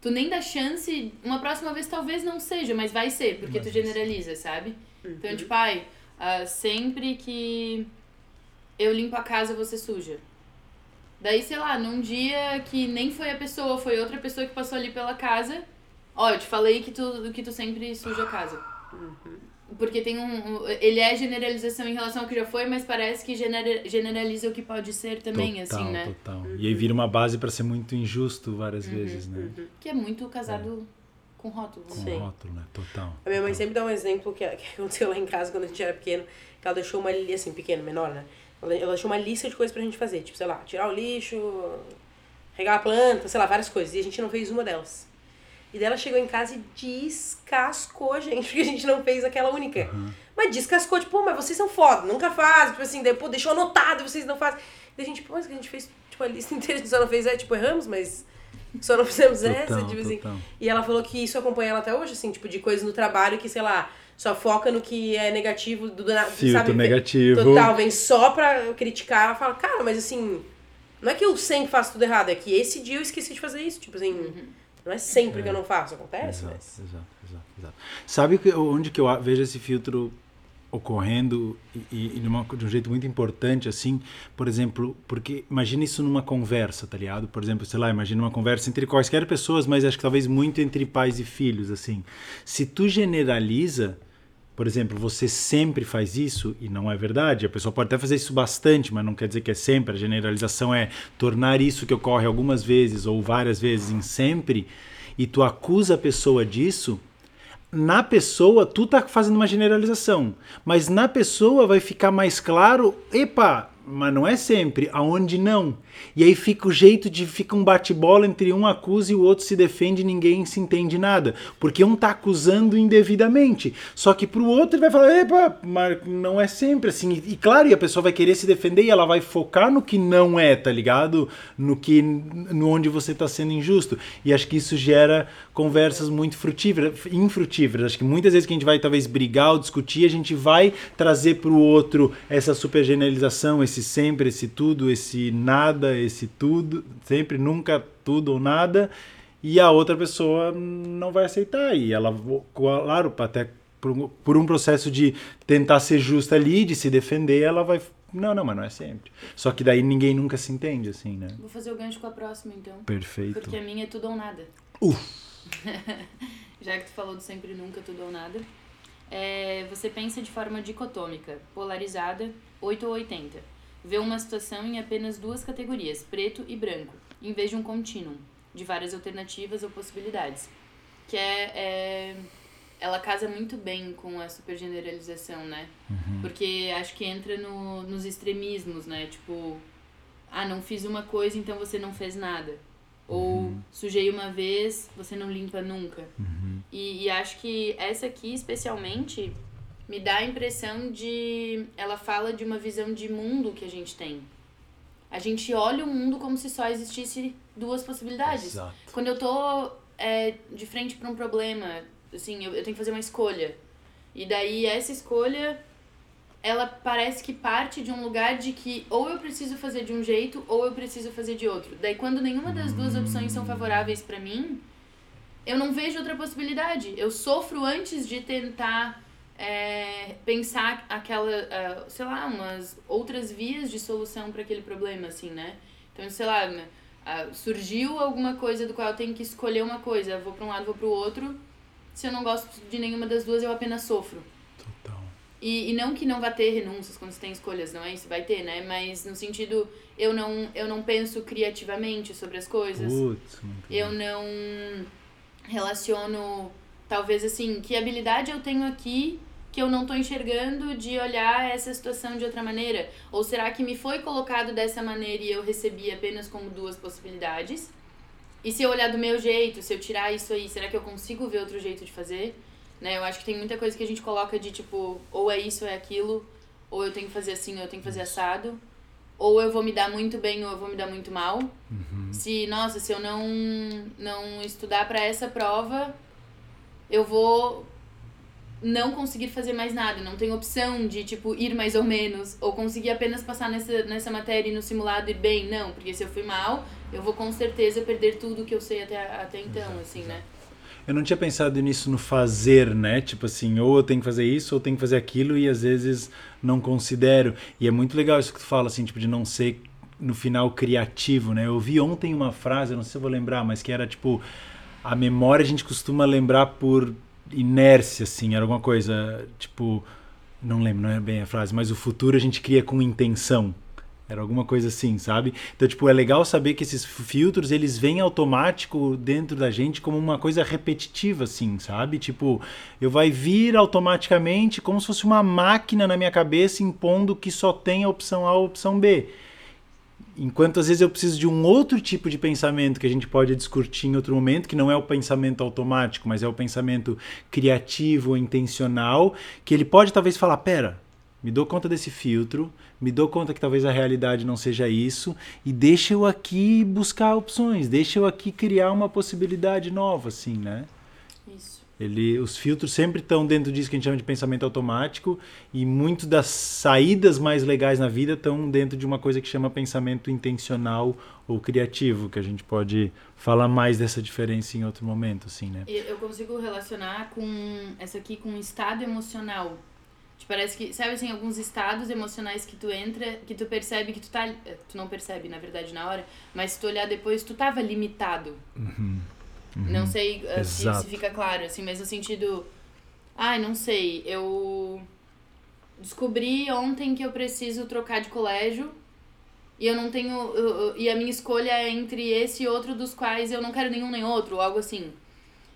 [SPEAKER 2] tu nem dá chance. Uma próxima vez talvez não seja, mas vai ser, porque tu generaliza, sabe? Então, tipo, ai, ah, sempre que eu limpo a casa, você suja. Daí, sei lá, num dia que nem foi a pessoa, foi outra pessoa que passou ali pela casa. Ó, eu te falei que tu, que tu sempre suja a casa. Porque tem um, um- Ele é generalização em relação ao que já foi, mas parece que genera- generaliza o que pode ser também,
[SPEAKER 1] total,
[SPEAKER 2] assim, né?
[SPEAKER 1] total. E aí vira uma base pra ser muito injusto
[SPEAKER 3] Uhum,
[SPEAKER 1] várias vezes, né?
[SPEAKER 2] Que é muito casado com rótulo.
[SPEAKER 1] Com
[SPEAKER 2] né?
[SPEAKER 3] Sim.
[SPEAKER 1] rótulo, né? Total.
[SPEAKER 3] A minha mãe
[SPEAKER 1] total.
[SPEAKER 3] sempre dá um exemplo que, que aconteceu lá em casa quando a gente era pequeno, que ela deixou uma li- assim, pequeno, menor, né? Ela, ela deixou uma lista de coisas pra gente fazer, tipo, sei lá, tirar o lixo, regar a planta, sei lá, várias coisas. E a gente não fez uma delas. E daí ela chegou em casa e descascou a gente, [laughs] porque a gente não fez aquela única. Mas descascou, tipo, pô, mas vocês são foda, nunca fazem, tipo assim, daí, pô, deixou anotado e vocês não fazem. E a gente, pô, mas que a gente fez, tipo, a lista [laughs] inteira, a gente só não fez, é, tipo, erramos, mas só não fizemos essa,
[SPEAKER 1] Total,
[SPEAKER 3] tipo assim.
[SPEAKER 1] total.
[SPEAKER 3] E ela falou que isso acompanha ela até hoje, assim, tipo, de coisas no trabalho que, sei lá, só foca no que é negativo do nada.
[SPEAKER 1] Filtro
[SPEAKER 3] sabe?
[SPEAKER 1] negativo.
[SPEAKER 3] Total, vem só pra criticar. Ela fala, cara, mas assim, não é que eu sempre faço tudo errado, é que esse dia eu esqueci de fazer isso. Tipo assim, não é sempre que eu não faço, acontece,
[SPEAKER 1] Exato,
[SPEAKER 3] mas.
[SPEAKER 1] exato, exato, exato. Sabe que- onde que eu vejo esse filtro ocorrendo e, e, de um jeito muito importante, assim, por exemplo, porque imagina isso numa conversa, tá ligado? Por exemplo, sei lá, imagina uma conversa entre quaisquer pessoas, mas acho que talvez muito entre pais e filhos, assim. Se tu generaliza, por exemplo, você sempre faz isso, e não é verdade, a pessoa pode até fazer isso bastante, mas não quer dizer que é sempre. A generalização é tornar isso que ocorre algumas vezes ou várias vezes em sempre, e tu acusa a pessoa disso, na pessoa tu tá fazendo uma generalização, mas na pessoa vai ficar mais claro, epa, mas não é sempre, aonde não. E aí fica o jeito de fica um bate-bola entre um acusa e o outro se defende e ninguém se entende nada, porque um tá acusando indevidamente. Só que pro outro ele vai falar, epa, mas não é sempre assim. E, e claro, e a pessoa vai querer se defender e ela vai focar no que não é, tá ligado? No que no onde você tá sendo injusto. E acho que isso gera conversas muito frutíferas, infrutíferas. Acho que muitas vezes que a gente vai talvez brigar ou discutir, a gente vai trazer pro outro essa super generalização, esse sempre, esse tudo, esse nada, esse tudo, sempre, nunca, tudo ou nada, e a outra pessoa não vai aceitar. E ela, claro, até por um, processo de tentar ser justa ali, de se defender, ela vai. Não, não, mas não é sempre. Só que daí ninguém nunca se entende, assim, né?
[SPEAKER 2] Vou fazer o gancho com a próxima, então.
[SPEAKER 1] Perfeito.
[SPEAKER 2] Porque a minha é tudo ou nada. [laughs] Já que tu falou do sempre nunca, tudo ou nada. É, você pensa de forma dicotômica, polarizada, 8 ou 80. Vê uma situação em apenas duas categorias, preto e branco, em vez de um contínuo, de várias alternativas ou possibilidades. Que é, é- ela casa muito bem com a supergeneralização, né? Porque acho que entra no, nos extremismos, né? Tipo, ah, não fiz uma coisa, então você não fez nada. Ou sujei uma vez, você não limpa nunca. E, e acho que essa aqui, especialmente, me dá a impressão de. Ela fala de uma visão de mundo que a gente tem. A gente olha o mundo como se só existisse duas possibilidades.
[SPEAKER 1] Exato.
[SPEAKER 2] Quando eu tô é, de frente para um problema, assim, eu, eu tenho que fazer uma escolha. E daí essa escolha, ela parece que parte de um lugar de que ou eu preciso fazer de um jeito ou eu preciso fazer de outro. Daí quando nenhuma das duas opções são favoráveis para mim, eu não vejo outra possibilidade. Eu sofro antes de tentar é, pensar aquela, ah, sei lá, umas outras vias de solução para aquele problema, assim, né? Então, sei lá, ah, surgiu alguma coisa do qual eu tenho que escolher uma coisa, vou para um lado, vou para o outro. Se eu não gosto de nenhuma das duas, eu apenas sofro.
[SPEAKER 1] Total.
[SPEAKER 2] E, e não que não vá ter renúncias quando você tem escolhas, não é isso? Vai ter, né? Mas no sentido, eu não, eu não penso criativamente sobre as coisas.
[SPEAKER 1] Putz,
[SPEAKER 2] Eu não relaciono, talvez assim, que habilidade eu tenho aqui que eu não tô enxergando de olhar essa situação de outra maneira? Ou será que me foi colocado dessa maneira e eu recebi apenas como duas possibilidades? E se eu olhar do meu jeito, se eu tirar isso aí, será que eu consigo ver outro jeito de fazer? Né? Eu acho que tem muita coisa que a gente coloca de tipo, ou é isso ou é aquilo, ou eu tenho que fazer assim, ou eu tenho que fazer assado. Ou eu vou me dar muito bem ou eu vou me dar muito mal.
[SPEAKER 1] Uhum.
[SPEAKER 2] Se, nossa, se eu não, não estudar para essa prova, eu vou não conseguir fazer mais nada, não tem opção de, tipo, ir mais ou menos, ou conseguir apenas passar nessa, nessa matéria e no simulado ir bem, não, porque se eu fui mal, eu vou com certeza perder tudo que eu sei até, até então,
[SPEAKER 1] Exato,
[SPEAKER 2] assim, né?
[SPEAKER 1] Eu não tinha pensado nisso no fazer, né? Tipo assim, ou eu tenho que fazer isso, ou eu tenho que fazer aquilo, e às vezes não considero. E é muito legal isso que tu fala, assim, tipo, de não ser no final criativo, né? Eu vi ontem uma frase, eu não sei se eu vou lembrar, mas que era tipo: a memória a gente costuma lembrar por inércia, assim, era alguma coisa, tipo, não lembro, não é bem a frase, mas o futuro a gente cria com intenção. Era alguma coisa assim, sabe? Então, tipo, é legal saber que esses filtros, eles vêm automático dentro da gente como uma coisa repetitiva, assim, sabe? Tipo, eu vai vir automaticamente como se fosse uma máquina na minha cabeça impondo que só tem a opção A ou a opção B. Enquanto às vezes eu preciso de um outro tipo de pensamento que a gente pode discutir em outro momento, que não é o pensamento automático, mas é o pensamento criativo, intencional, que ele pode talvez falar, pera, me dou conta desse filtro, me dou conta que talvez a realidade não seja isso, e deixa eu aqui buscar opções, deixa eu aqui criar uma possibilidade nova, assim, né? Ele, os filtros sempre estão dentro disso que a gente chama de pensamento automático e muito das saídas mais legais na vida estão dentro de uma coisa que chama pensamento intencional ou criativo, que a gente pode falar mais dessa diferença em outro momento, assim, né?
[SPEAKER 2] Eu consigo relacionar com essa aqui com estado emocional. Tipo, parece que, sabe assim, alguns estados emocionais que tu entra, que tu percebe que tu tá. eh, Tu não percebe, na verdade, na hora, mas se tu olhar depois, tu tava limitado.
[SPEAKER 1] Uhum.
[SPEAKER 2] Não sei eh, se, se fica claro, assim, mas no sentido. Ai, não sei. Eu descobri ontem que eu preciso trocar de colégio e eu não tenho. eu- eu- e a minha escolha é entre esse e outro dos quais eu não quero nenhum nem outro, ou algo assim.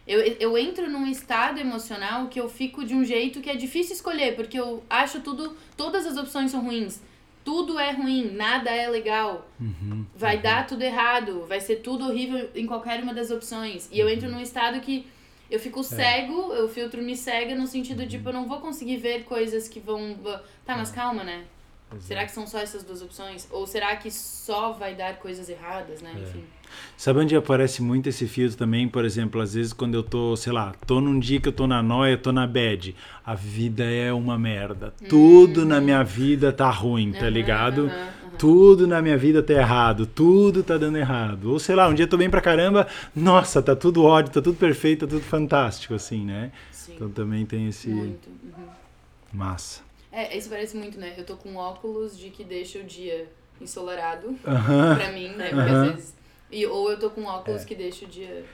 [SPEAKER 2] Eu, eu entro num estado emocional que eu fico de um jeito que é difícil escolher, porque eu acho tudo. Todas as opções são ruins. Tudo é ruim, nada é legal.
[SPEAKER 1] Uhum.
[SPEAKER 2] Vai dar tudo errado, vai ser tudo horrível em qualquer uma das opções. E eu entro num estado que eu fico cego, o filtro me cega no sentido de, tipo, eu não vou conseguir ver coisas que vão. Tá, mas calma, né? Será que são só essas duas opções? Ou será que só vai dar coisas erradas, né? Enfim.
[SPEAKER 1] Sabe onde aparece muito esse filtro também? Por exemplo, às vezes quando eu tô, sei lá, tô num dia que eu tô na noia, tô na bad. A vida é uma merda. Tudo na minha vida tá ruim, tá
[SPEAKER 2] Aham,
[SPEAKER 1] ligado?
[SPEAKER 2] aham.
[SPEAKER 1] Tudo na minha vida tá errado, tudo tá dando errado. Ou sei lá, um dia eu tô bem pra caramba, nossa, tá tudo ódio, tá tudo perfeito, tá tudo fantástico, assim, né?
[SPEAKER 2] Sim.
[SPEAKER 1] Então também tem esse.
[SPEAKER 2] Muito. uhum.
[SPEAKER 1] Massa.
[SPEAKER 2] É, isso parece muito, né? Eu tô com óculos de que deixa o dia ensolarado
[SPEAKER 1] Aham.
[SPEAKER 2] pra mim, né? Porque às vezes. E, ou eu tô com óculos
[SPEAKER 1] É.
[SPEAKER 2] que deixa o dia.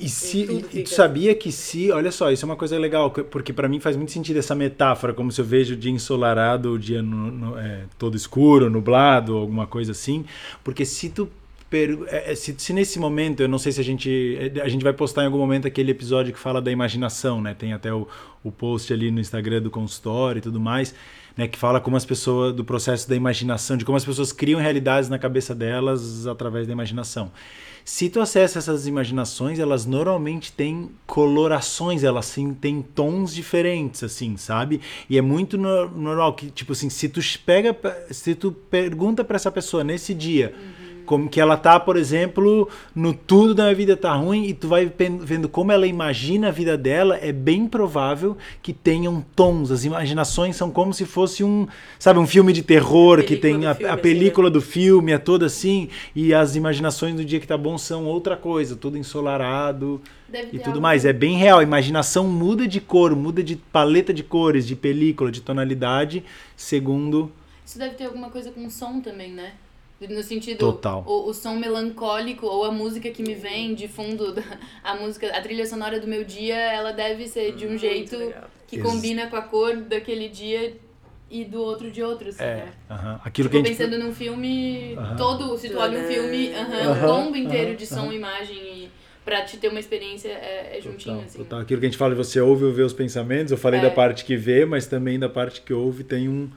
[SPEAKER 1] E, se, e- e tu sabia que se, olha só, isso é uma coisa legal, que- porque pra mim faz muito sentido essa metáfora, como se eu vejo o dia ensolarado, o dia no- no- é, todo escuro, nublado, alguma coisa assim, porque se tu se, se nesse momento, eu não sei se a gente é, a gente vai postar em algum momento aquele episódio que fala da imaginação, né? Tem até o, o post ali no Instagram do consultório e tudo mais, né? Que fala como as pessoas do processo da imaginação, de como as pessoas criam realidades na cabeça delas através da imaginação. Se tu acessa essas imaginações, elas normalmente têm colorações, elas sim têm tons diferentes, assim, sabe? E é muito no- normal que, tipo assim, se tu pega, se tu pergunta pra essa pessoa nesse dia, como que ela tá, por exemplo, no tudo da minha vida tá ruim e tu vai vendo como ela imagina a vida dela, é bem provável que tenham tons. As imaginações são como se fosse um, sabe, um filme de terror que tem a,
[SPEAKER 3] filme,
[SPEAKER 1] a
[SPEAKER 3] assim,
[SPEAKER 1] película do filme, é toda assim, e as imaginações do dia que tá bom são outra coisa, tudo ensolarado
[SPEAKER 2] Deve
[SPEAKER 1] e tudo
[SPEAKER 2] algo-
[SPEAKER 1] mais. É bem real, a imaginação muda de cor, muda de paleta de cores, de película, de tonalidade, segundo
[SPEAKER 2] Isso deve ter alguma coisa com som também, né? No sentido,
[SPEAKER 1] Total.
[SPEAKER 2] O, o som melancólico ou a música que me vem de fundo, da- a música, a trilha sonora do meu dia, ela deve ser de um
[SPEAKER 3] Muito
[SPEAKER 2] jeito
[SPEAKER 3] legal.
[SPEAKER 2] que
[SPEAKER 1] Ex-
[SPEAKER 2] combina com a cor daquele dia e do outro de outro, assim,
[SPEAKER 1] é,
[SPEAKER 2] né?
[SPEAKER 1] aham, aquilo
[SPEAKER 2] Tipo,
[SPEAKER 1] que a gente
[SPEAKER 2] pensando num filme
[SPEAKER 1] Aham.
[SPEAKER 2] todo, se tu olha um filme, aham, um
[SPEAKER 3] Aham,
[SPEAKER 2] combo inteiro de som, imagem e... pra te ter uma experiência é, é juntinho,
[SPEAKER 1] Total,
[SPEAKER 2] assim.
[SPEAKER 1] total. Aquilo que a gente fala, você ouve ou vê os pensamentos. Eu falei
[SPEAKER 2] É.
[SPEAKER 1] da parte que vê, mas também da parte que ouve tem um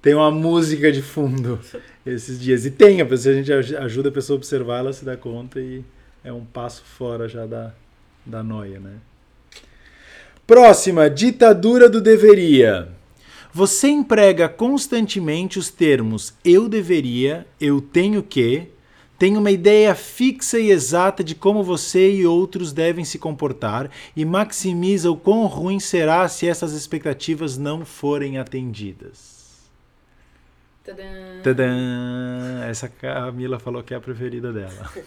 [SPEAKER 1] tem uma música de fundo [laughs] esses dias. E tem, a pessoa, a gente aj- ajuda a pessoa a observar, ela se dá conta e é um passo fora já da, da noia, né? Próxima, ditadura do deveria. Você emprega constantemente os termos eu deveria, eu tenho que, tem uma ideia fixa e exata de como você e outros devem se comportar e maximiza o quão ruim será se essas expectativas não forem atendidas.
[SPEAKER 2] Tadã.
[SPEAKER 1] Tadã! Essa Camila falou que é a preferida dela. [laughs]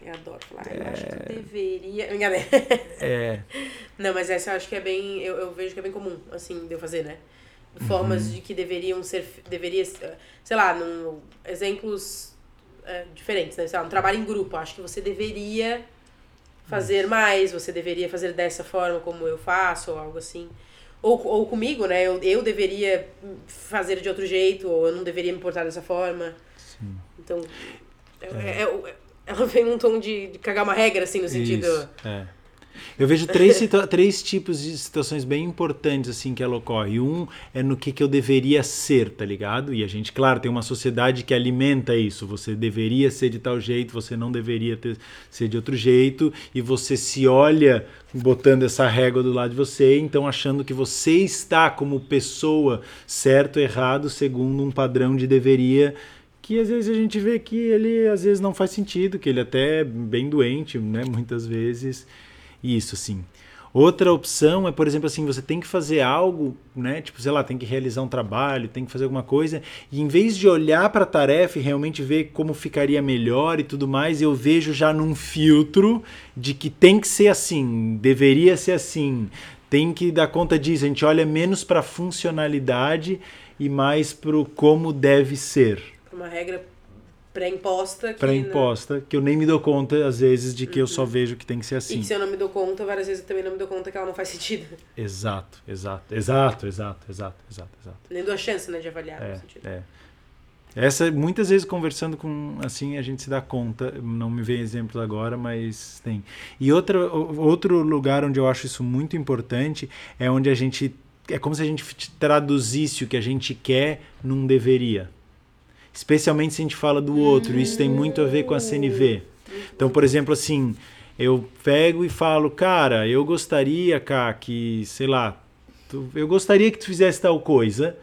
[SPEAKER 3] Eu adoro falar. Eu acho que deveria. Brincadeira.
[SPEAKER 1] É, [laughs]
[SPEAKER 3] Não, mas essa eu acho que é bem. Eu, eu vejo que é bem comum, assim, de eu fazer, né? Formas de que deveriam ser. Deveria. Sei lá, num, exemplos é, diferentes, né? Sei lá, um trabalho em grupo. Acho que você deveria fazer mais, você deveria fazer dessa forma como eu faço, ou algo assim. Ou, ou comigo, né? Eu, eu deveria fazer de outro jeito, ou eu não deveria me portar dessa forma.
[SPEAKER 1] sim.
[SPEAKER 3] Então. É, é- é- ela vem num tom de, de cagar uma regra, assim, no sentido.
[SPEAKER 1] Isso, é. Eu vejo três, três tipos de situações bem importantes assim que ela ocorre. Um é no que, que eu deveria ser, tá ligado? E a gente, claro, tem uma sociedade que alimenta isso. Você deveria ser de tal jeito, você não deveria ter, ser de outro jeito. E você se olha botando essa régua do lado de você, então achando que você está como pessoa certo errado segundo um padrão de deveria que às vezes a gente vê que ele às vezes não faz sentido, que ele até é bem doente, né, muitas vezes. Isso, sim. Outra opção é, por exemplo, assim, você tem que fazer algo, né? Tipo, sei lá, tem que realizar um trabalho, tem que fazer alguma coisa, e em vez de olhar para a tarefa e realmente ver como ficaria melhor e tudo mais, eu vejo já num filtro de que tem que ser assim, deveria ser assim, tem que dar conta disso. A gente olha menos para funcionalidade e mais para como deve ser
[SPEAKER 3] Uma regra pré-imposta. que
[SPEAKER 1] pré-imposta, que eu nem me dou conta, às vezes, de que eu só vejo que tem que ser assim.
[SPEAKER 3] E que se eu não me dou conta, várias vezes eu também não me dou conta que ela não faz sentido. [laughs]
[SPEAKER 1] Exato, exato, exato, exato, exato, exato, exato.
[SPEAKER 3] Nem dou a chance, né, de avaliar
[SPEAKER 1] É,
[SPEAKER 3] sentido.
[SPEAKER 1] é. Essa, muitas vezes conversando com, assim, a gente se dá conta, não me vem exemplos agora, mas tem. E outra, outro lugar onde eu acho isso muito importante é onde a gente, é como se a gente traduzisse o que a gente quer num deveria. Especialmente se a gente fala do outro, isso tem muito a ver com a CNV. Então, por exemplo, assim, eu pego e falo, cara, eu gostaria, cá, que, sei lá, tu- eu gostaria que tu fizesse tal coisa.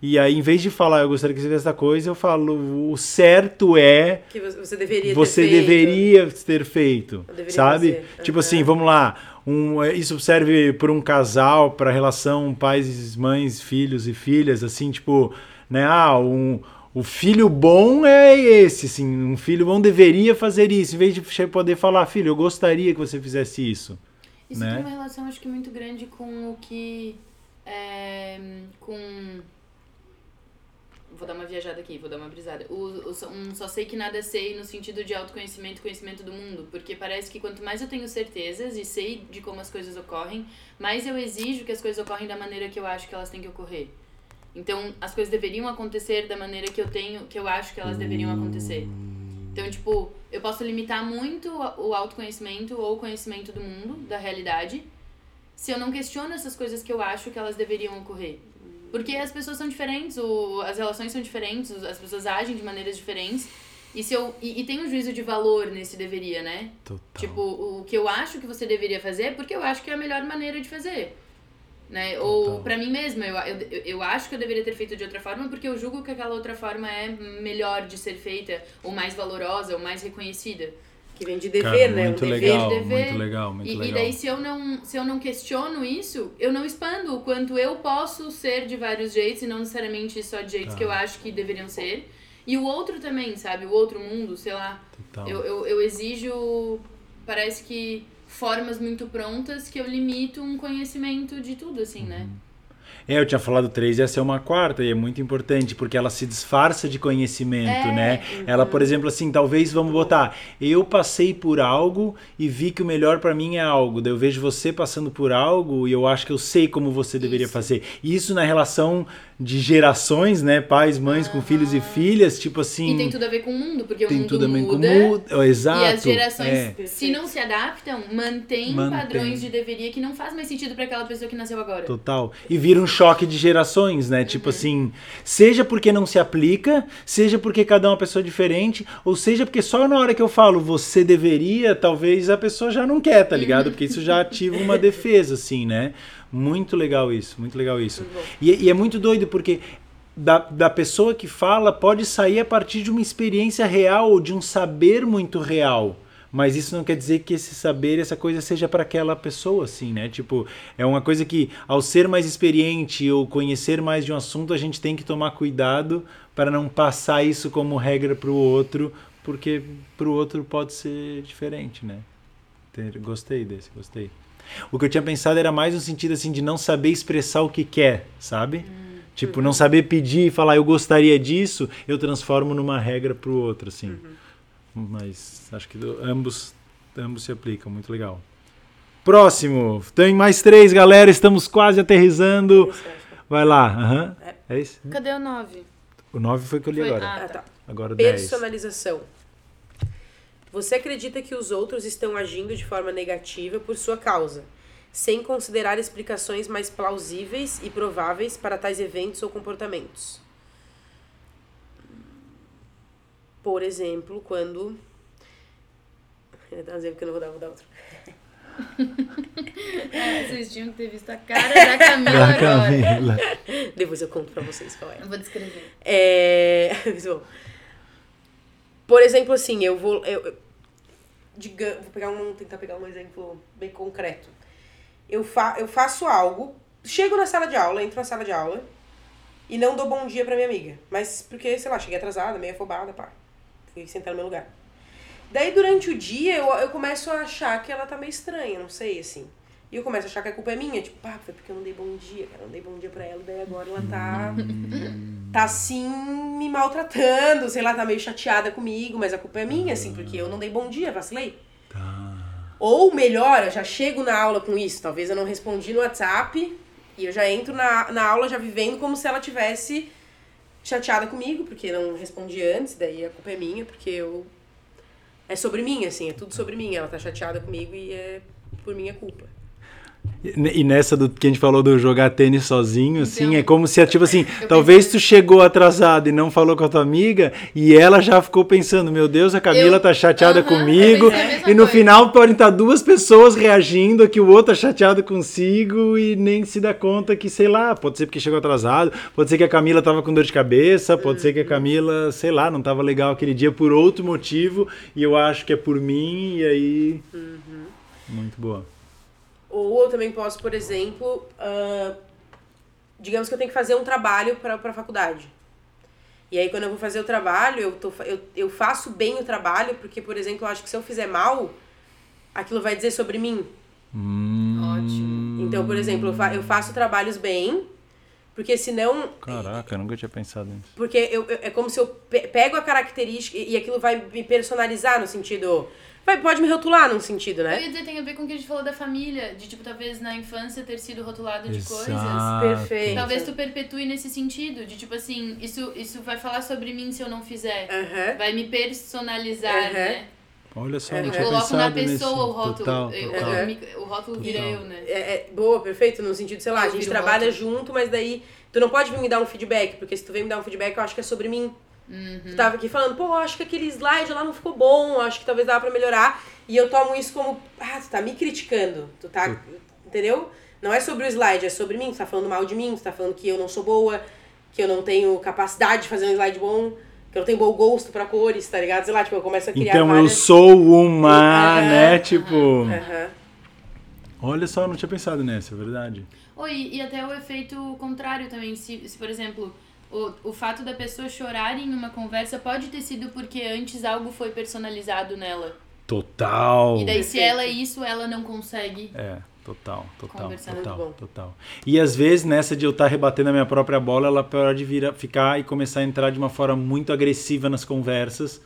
[SPEAKER 1] E aí, em vez de falar, eu gostaria que você fizesse tal coisa, eu falo, o certo é
[SPEAKER 3] Que você deveria
[SPEAKER 1] você
[SPEAKER 3] ter feito.
[SPEAKER 1] deveria ter feito,
[SPEAKER 3] deveria
[SPEAKER 1] sabe?
[SPEAKER 3] fazer.
[SPEAKER 1] Tipo
[SPEAKER 3] Aham.
[SPEAKER 1] assim, vamos lá. Um, é, isso serve para um casal, para relação pais, mães, filhos e filhas, assim, tipo, né? Ah, um, o filho bom é esse, assim, um filho bom deveria fazer isso, em vez de poder falar, filho, eu gostaria que você fizesse isso.
[SPEAKER 2] Isso
[SPEAKER 1] né?
[SPEAKER 2] tem uma relação, acho que, muito grande com o que. é, com. Vou dar uma viajada aqui, vou dar uma brisada. O, o só- um só sei que nada sei no sentido de autoconhecimento e conhecimento do mundo. Porque parece que quanto mais eu tenho certezas e sei de como as coisas ocorrem, mais eu exijo que as coisas ocorrem da maneira que eu acho que elas têm que ocorrer. Então, as coisas deveriam acontecer da maneira que eu tenho, que eu acho que elas deveriam acontecer. Então, tipo, eu posso limitar muito o autoconhecimento ou o conhecimento do mundo, da realidade, se eu não questiono essas coisas que eu acho que elas deveriam ocorrer. Porque as pessoas são diferentes, o, as relações são diferentes, as pessoas agem de maneiras diferentes. E, se eu, e, e tem um juízo de valor nesse deveria, né?
[SPEAKER 1] Total.
[SPEAKER 2] Tipo, o que eu acho que você deveria fazer, é porque eu acho que é a melhor maneira de fazer. Né? Ou pra mim mesma, eu, eu, eu acho que eu deveria ter feito de outra forma porque eu julgo que aquela outra forma é melhor de ser feita, ou mais valorosa, ou mais reconhecida.
[SPEAKER 3] Que vem de
[SPEAKER 1] Cara,
[SPEAKER 3] dever, né?
[SPEAKER 1] muito
[SPEAKER 3] um dever.
[SPEAKER 1] legal,
[SPEAKER 2] dever.
[SPEAKER 1] muito legal, muito
[SPEAKER 2] E, e
[SPEAKER 1] legal.
[SPEAKER 2] daí, se eu, não, se eu não questiono isso, eu não expando o quanto eu posso ser de vários jeitos e não necessariamente só de jeitos
[SPEAKER 1] Tá.
[SPEAKER 2] que eu acho que deveriam ser. E o outro também, sabe? O outro mundo, sei lá.
[SPEAKER 1] Total.
[SPEAKER 2] Eu, eu, eu exijo, parece que, formas muito prontas que eu limito um conhecimento de tudo, assim, né?
[SPEAKER 1] Uhum. É, eu tinha falado três, essa é uma quarta, e é muito importante, porque ela se disfarça de conhecimento,
[SPEAKER 2] É,
[SPEAKER 1] né? Ela, por exemplo, assim, talvez, vamos botar, eu passei por algo e vi que o melhor pra mim é algo, daí eu vejo você passando por algo e eu acho que eu sei como você deveria
[SPEAKER 2] Isso.
[SPEAKER 1] fazer. Isso na relação de gerações, né? Pais, mães com filhos e filhas, tipo assim.
[SPEAKER 2] E tem tudo a ver com o mundo, porque o
[SPEAKER 1] tem
[SPEAKER 2] mundo
[SPEAKER 1] tudo a ver com
[SPEAKER 2] muda.
[SPEAKER 1] o mundo. Exato.
[SPEAKER 2] E as gerações,
[SPEAKER 1] é.
[SPEAKER 2] se não se adaptam, mantém,
[SPEAKER 1] Mantém.
[SPEAKER 2] padrões de deveria que não faz mais sentido pra aquela pessoa que nasceu agora.
[SPEAKER 1] Total. E vira um choque de gerações, né? Tipo assim, seja porque não se aplica, seja porque cada um é uma pessoa diferente, ou seja porque só na hora que eu falo você deveria, talvez a pessoa já não quer, tá ligado? Porque isso já ativa uma defesa, assim, né? Muito legal isso, muito legal isso.
[SPEAKER 3] Muito bom.
[SPEAKER 1] E, e é muito doido porque da, da pessoa que fala pode sair a partir de uma experiência real ou de um saber muito real. Mas isso não quer dizer que esse saber, essa coisa seja para aquela pessoa, assim, né? Tipo, é uma coisa que, ao ser mais experiente ou conhecer mais de um assunto, a gente tem que tomar cuidado para não passar isso como regra para o outro, porque para o outro pode ser diferente, né? Gostei desse, gostei. O que eu tinha pensado era mais no sentido assim de não saber expressar o que quer, sabe? Uhum. Tipo, não saber pedir e falar eu gostaria disso, eu transformo numa regra pro outro, assim. Uhum. Mas acho que do, ambos, ambos se aplicam, muito legal. Próximo, tem mais três, galera, estamos quase aterrizando. Vai lá, uhum. é isso?
[SPEAKER 2] Cadê o nove?
[SPEAKER 1] O nove foi que eu li
[SPEAKER 2] foi,
[SPEAKER 1] agora.
[SPEAKER 2] Ah,
[SPEAKER 3] tá.
[SPEAKER 1] Agora
[SPEAKER 3] Personalização. 10. Você acredita que os outros estão agindo de forma negativa por sua causa, sem considerar explicações mais plausíveis e prováveis para tais eventos ou comportamentos. Por exemplo, quando. Eu dar um exemplo que eu não vou dar, vou dar outro. [laughs]
[SPEAKER 2] É, vocês tinham que ter visto a cara da Camila
[SPEAKER 1] Da
[SPEAKER 2] agora.
[SPEAKER 1] Camila.
[SPEAKER 3] Depois eu conto pra vocês qual é.
[SPEAKER 2] Eu vou descrever.
[SPEAKER 3] É. [laughs] Por exemplo, assim, eu vou. Eu, eu- diga, vou pegar um, tentar pegar um exemplo bem concreto. Eu, fa, eu faço algo, chego na sala de aula, entro na sala de aula e não dou bom dia pra minha amiga. Mas porque, sei lá, cheguei atrasada, meio afobada, pá. Fui sentar no meu lugar. Daí durante o dia eu, eu começo a achar que ela tá meio estranha, não sei, assim. E eu começo a achar que a culpa é minha, tipo, pá, foi porque eu não dei bom dia, cara, eu não dei bom dia pra ela, daí agora ela tá tá assim me maltratando, sei lá, tá meio chateada comigo, mas a culpa é minha, assim, porque eu não dei bom dia, vacilei.
[SPEAKER 1] Tá.
[SPEAKER 3] Ou melhor, eu já chego na aula com isso, talvez eu não respondi no WhatsApp e eu já entro na, na aula já vivendo como se ela tivesse chateada comigo, porque não respondi antes, daí a culpa é minha, porque eu. É sobre mim, assim, é tudo sobre mim. Ela tá chateada comigo e é por minha culpa.
[SPEAKER 1] E nessa do que a gente falou do jogar tênis sozinho, assim,
[SPEAKER 2] Então,
[SPEAKER 1] é como se, tipo assim, [laughs] talvez
[SPEAKER 2] pensei-
[SPEAKER 1] tu chegou atrasado e não falou com a tua amiga, e ela já ficou pensando, meu Deus, a Camila
[SPEAKER 2] Eu-
[SPEAKER 1] tá chateada comigo, e no
[SPEAKER 2] coisa.
[SPEAKER 1] final podem estar duas pessoas reagindo que o outro tá chateado consigo e nem se dá conta que, sei lá, pode ser porque chegou atrasado, pode ser que a Camila tava com dor de cabeça, pode ser que
[SPEAKER 2] Uhum.
[SPEAKER 1] a Camila, sei lá, não tava legal aquele dia por outro motivo, e eu acho que é por mim, e aí...
[SPEAKER 2] Uhum.
[SPEAKER 1] Muito boa.
[SPEAKER 3] Ou eu também posso, por exemplo, ah, digamos que eu tenho que fazer um trabalho para a faculdade. E aí, quando eu vou fazer o trabalho, eu, tô, eu, eu faço bem o trabalho, porque, por exemplo, eu acho que se eu fizer mal, aquilo vai dizer sobre mim.
[SPEAKER 1] Hum,
[SPEAKER 2] Ótimo.
[SPEAKER 3] Então, por exemplo, eu, fa eu faço trabalhos bem, porque senão.
[SPEAKER 1] Caraca, eu nunca tinha pensado nisso.
[SPEAKER 3] Porque eu, eu- é como se eu pe- pego a característica e e aquilo vai me personalizar no sentido. Vai, pode me rotular num sentido,
[SPEAKER 2] Eu
[SPEAKER 3] né?
[SPEAKER 2] ia dizer, tem a ver com o que a gente falou da família, de tipo, talvez na infância ter sido rotulado de coisas.
[SPEAKER 1] Exato.
[SPEAKER 3] Perfeito.
[SPEAKER 2] Talvez tu perpetue nesse sentido, de tipo assim, isso, isso vai falar sobre mim se eu não fizer.
[SPEAKER 3] Aham.
[SPEAKER 2] Vai me personalizar,
[SPEAKER 3] Aham.
[SPEAKER 2] né?
[SPEAKER 1] Olha só,
[SPEAKER 3] Eu
[SPEAKER 2] Eu coloco na pessoa
[SPEAKER 1] nesse.
[SPEAKER 2] o rótulo.
[SPEAKER 1] Total,
[SPEAKER 2] Eu-
[SPEAKER 1] total.
[SPEAKER 2] eu me- o rótulo vira
[SPEAKER 1] Total.
[SPEAKER 2] eu, né?
[SPEAKER 3] É, é, boa, perfeito, no sentido, sei lá, a
[SPEAKER 2] Eu
[SPEAKER 3] gente trabalha junto, mas daí tu não pode vir me dar um feedback, porque se tu vem me dar um feedback, eu acho que é sobre mim.
[SPEAKER 2] Uhum.
[SPEAKER 3] Tu tava aqui falando, pô, acho que aquele slide lá não ficou bom, acho que talvez dava pra melhorar. E eu tomo isso como, ah, tu tá me criticando, tu tá, entendeu? Não é sobre o slide, é sobre mim, tu tá falando mal de mim, tu tá falando que eu não sou boa, que eu não tenho capacidade de fazer um slide bom, que eu não tenho bom gosto pra cores, tá ligado? Sei lá, tipo, eu começo a criar
[SPEAKER 1] Então eu
[SPEAKER 3] várias...
[SPEAKER 1] sou uma,
[SPEAKER 3] Aham,
[SPEAKER 1] né? Tipo.
[SPEAKER 3] Aham.
[SPEAKER 1] Olha só, eu não tinha pensado nessa, é verdade.
[SPEAKER 2] Oi, e até o efeito contrário também. Se, se por exemplo, o, o fato da pessoa chorar em uma conversa pode ter sido porque antes algo foi personalizado nela.
[SPEAKER 1] Total.
[SPEAKER 2] E daí, se ela é isso, ela não consegue.
[SPEAKER 1] É, total, total,
[SPEAKER 2] Conversar.
[SPEAKER 1] total,
[SPEAKER 3] Muito bom.
[SPEAKER 1] total. E às vezes, nessa de eu estar rebatendo a minha própria bola, ela pode vir a ficar e começar a entrar de uma forma muito agressiva nas conversas,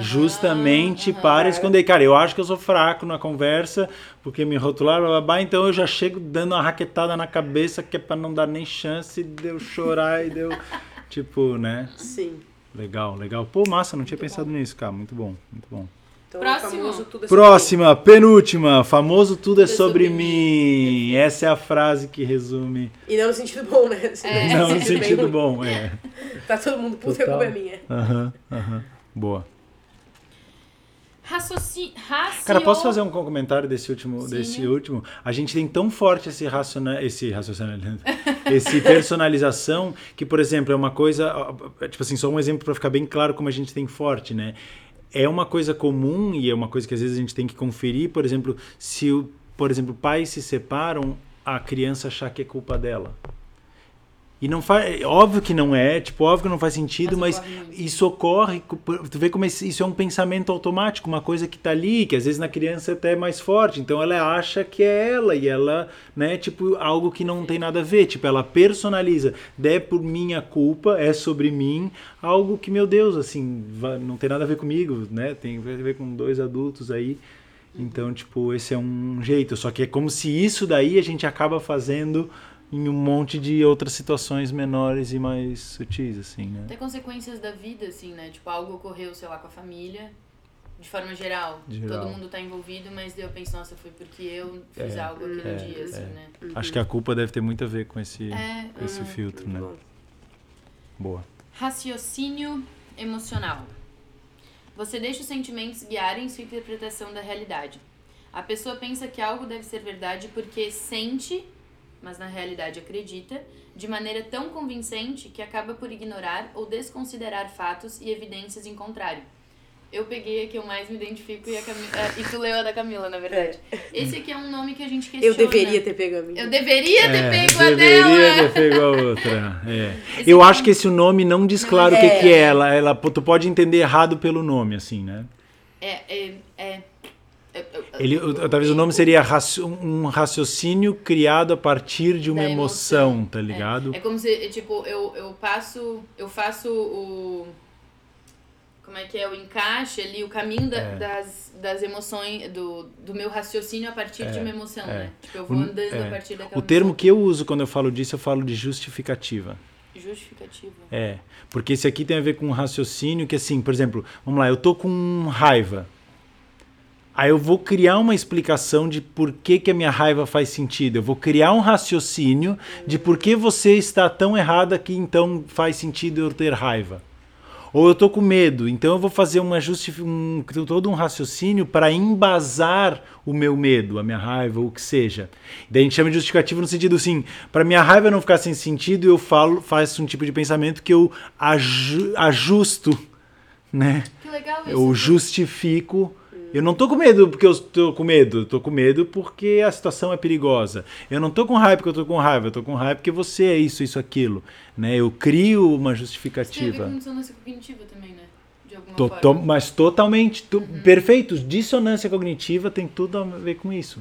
[SPEAKER 1] justamente
[SPEAKER 2] aham.
[SPEAKER 1] para esconder. Cara, eu acho que eu sou fraco na conversa, porque me rotularam, blá, blá, blá, então eu já chego dando uma raquetada na cabeça que é pra não dar nem chance de eu chorar e de eu. [laughs] tipo, né?
[SPEAKER 3] Sim.
[SPEAKER 1] Legal, legal. Pô, massa, não tinha pensado nisso, cara. Muito bom, muito bom.
[SPEAKER 3] Então, famoso tudo é sobre
[SPEAKER 1] Próxima, penúltima. Famoso tudo é
[SPEAKER 3] Tudo é
[SPEAKER 1] sobre
[SPEAKER 3] sobre
[SPEAKER 1] mim. Essa é a frase que resume.
[SPEAKER 3] mim. E não no sentido bom, né?
[SPEAKER 2] É. [laughs]
[SPEAKER 1] Não, no [laughs] sentido bom, é.
[SPEAKER 3] Tá todo mundo puto a culpa é minha.
[SPEAKER 1] Aham, aham. Boa.
[SPEAKER 2] Raciocínio. Racio...
[SPEAKER 1] Cara, posso fazer um comentário desse último,
[SPEAKER 2] Sim.
[SPEAKER 1] desse último? A gente tem tão forte esse raciona, esse raciocínio, [laughs] esse personalização que, por exemplo, é uma coisa, tipo assim, só um exemplo para ficar bem claro como a gente tem forte, né? É uma coisa comum e é uma coisa que às vezes a gente tem que conferir, por exemplo, se o, por exemplo, pais se separam, a criança achar que é culpa dela. E não faz, óbvio que não é, tipo, óbvio que não faz sentido,
[SPEAKER 2] Mas
[SPEAKER 1] mas, isso ocorre, tu vê como isso é um pensamento automático, uma coisa que tá ali, que às vezes na criança até é mais forte, então ela acha que é ela e ela, né, tipo, algo que não tem nada a ver, tipo, ela personaliza, é por minha culpa, é sobre mim, algo que, meu Deus, assim, não tem nada a ver comigo, né, tem a ver com dois adultos aí, então, tipo, esse é um jeito, só que é como se isso daí a gente acaba fazendo em um monte de outras situações menores e mais sutis, assim, né?
[SPEAKER 2] Até consequências da vida, assim, né? Tipo, algo ocorreu, sei lá, com a família. De forma geral.
[SPEAKER 1] De geral.
[SPEAKER 2] Todo mundo tá envolvido, mas daí eu penso, nossa, foi porque eu fiz
[SPEAKER 1] É,
[SPEAKER 2] algo aquele
[SPEAKER 1] é,
[SPEAKER 2] dia, assim,
[SPEAKER 1] é.
[SPEAKER 2] né?
[SPEAKER 1] Acho que a culpa deve ter muito a ver com esse,
[SPEAKER 2] É,
[SPEAKER 1] com esse
[SPEAKER 2] uhum.
[SPEAKER 1] filtro, né?
[SPEAKER 3] Bom,
[SPEAKER 1] Boa.
[SPEAKER 2] Raciocínio emocional. Você deixa os sentimentos guiarem sua interpretação da realidade. A pessoa pensa que algo deve ser verdade porque sente, mas na realidade acredita, de maneira tão convincente que acaba por ignorar ou desconsiderar fatos e evidências em contrário. Eu peguei a que eu mais me identifico e, a eh, e tu leu a da Camila, na verdade. Esse aqui é um nome que a gente questiona.
[SPEAKER 3] Eu deveria ter pego a minha.
[SPEAKER 2] Eu deveria ter
[SPEAKER 1] É,
[SPEAKER 2] pego a
[SPEAKER 1] deveria
[SPEAKER 2] dela!
[SPEAKER 1] ter pego a outra. É. Eu
[SPEAKER 2] aqui
[SPEAKER 1] acho que esse nome não diz claro o
[SPEAKER 3] é.
[SPEAKER 1] que, que é ela. ela. Tu pode entender errado pelo nome, assim, né?
[SPEAKER 2] É, é, é, é-
[SPEAKER 1] Ele, o- talvez o nome seria raci- um raciocínio criado a partir de uma emoção,
[SPEAKER 2] emoção.
[SPEAKER 1] tá ligado?
[SPEAKER 2] É como se, tipo, eu, eu passo. Eu faço o. Como é que é? O encaixe ali, o caminho da-
[SPEAKER 1] É.
[SPEAKER 2] das, das emoções, do, do meu raciocínio a partir de uma emoção,
[SPEAKER 1] é.
[SPEAKER 2] né? Tipo, eu vou
[SPEAKER 1] O-
[SPEAKER 2] andando
[SPEAKER 1] é.
[SPEAKER 2] a partir daquela
[SPEAKER 1] O termo
[SPEAKER 2] emoção.
[SPEAKER 1] que eu uso quando eu falo disso, eu falo de justificativa.
[SPEAKER 2] Justificativa.
[SPEAKER 1] É, porque esse aqui tem a ver com um raciocínio que assim, por exemplo, vamos lá, eu tô com raiva. Aí eu vou criar uma explicação de por que, que a minha raiva faz sentido. Eu vou criar um raciocínio de por que você está tão errada que então faz sentido eu ter raiva. Ou eu tô com medo, então eu vou fazer uma um, todo um raciocínio para embasar o meu medo, a minha raiva, ou o que seja. Daí a gente chama de justificativo no sentido assim, para minha raiva não ficar sem sentido, eu falo, faço um tipo de pensamento que eu aju ajusto, né?
[SPEAKER 2] Que legal isso.
[SPEAKER 1] Eu justifico. Eu não tô com medo porque eu tô com medo. Eu tô com medo porque a situação é perigosa. Eu não tô com raiva porque eu tô com raiva. Eu tô com raiva porque você é isso, isso, aquilo. Né? Eu crio uma
[SPEAKER 2] Isso tem a ver
[SPEAKER 1] justificativa.
[SPEAKER 2] com dissonância cognitiva também, né? De alguma
[SPEAKER 1] To-
[SPEAKER 2] forma.
[SPEAKER 1] to- mas totalmente. tu- Perfeito. Dissonância cognitiva tem tudo a ver com isso.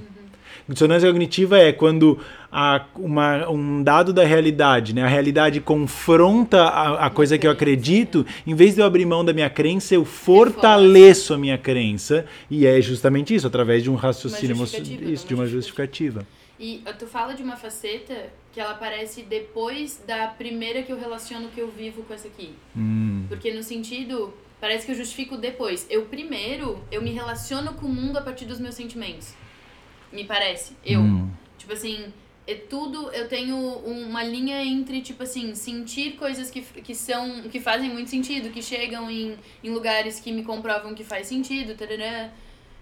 [SPEAKER 1] Dissonância cognitiva é quando a- uma- um dado da realidade, né? a realidade confronta a, a coisa que eu acredito, em vez de eu abrir mão da minha crença, eu fortaleço a minha crença. E é justamente isso, através de um raciocínio
[SPEAKER 2] justificativa,
[SPEAKER 1] isso,
[SPEAKER 2] uma
[SPEAKER 1] de uma
[SPEAKER 2] justificativa.
[SPEAKER 1] justificativa.
[SPEAKER 2] E tu fala de uma faceta que ela aparece depois da primeira que eu relaciono que eu vivo com essa aqui.
[SPEAKER 1] Hum,
[SPEAKER 2] Porque no sentido, parece que eu justifico depois. Eu primeiro, eu me relaciono com o mundo a partir dos meus sentimentos. Me parece. Eu.
[SPEAKER 1] hum,
[SPEAKER 2] Tipo assim, é tudo, eu tenho uma linha entre, tipo assim, sentir coisas que, que são, que fazem muito sentido, que chegam em, em lugares que me comprovam que faz sentido, tarará.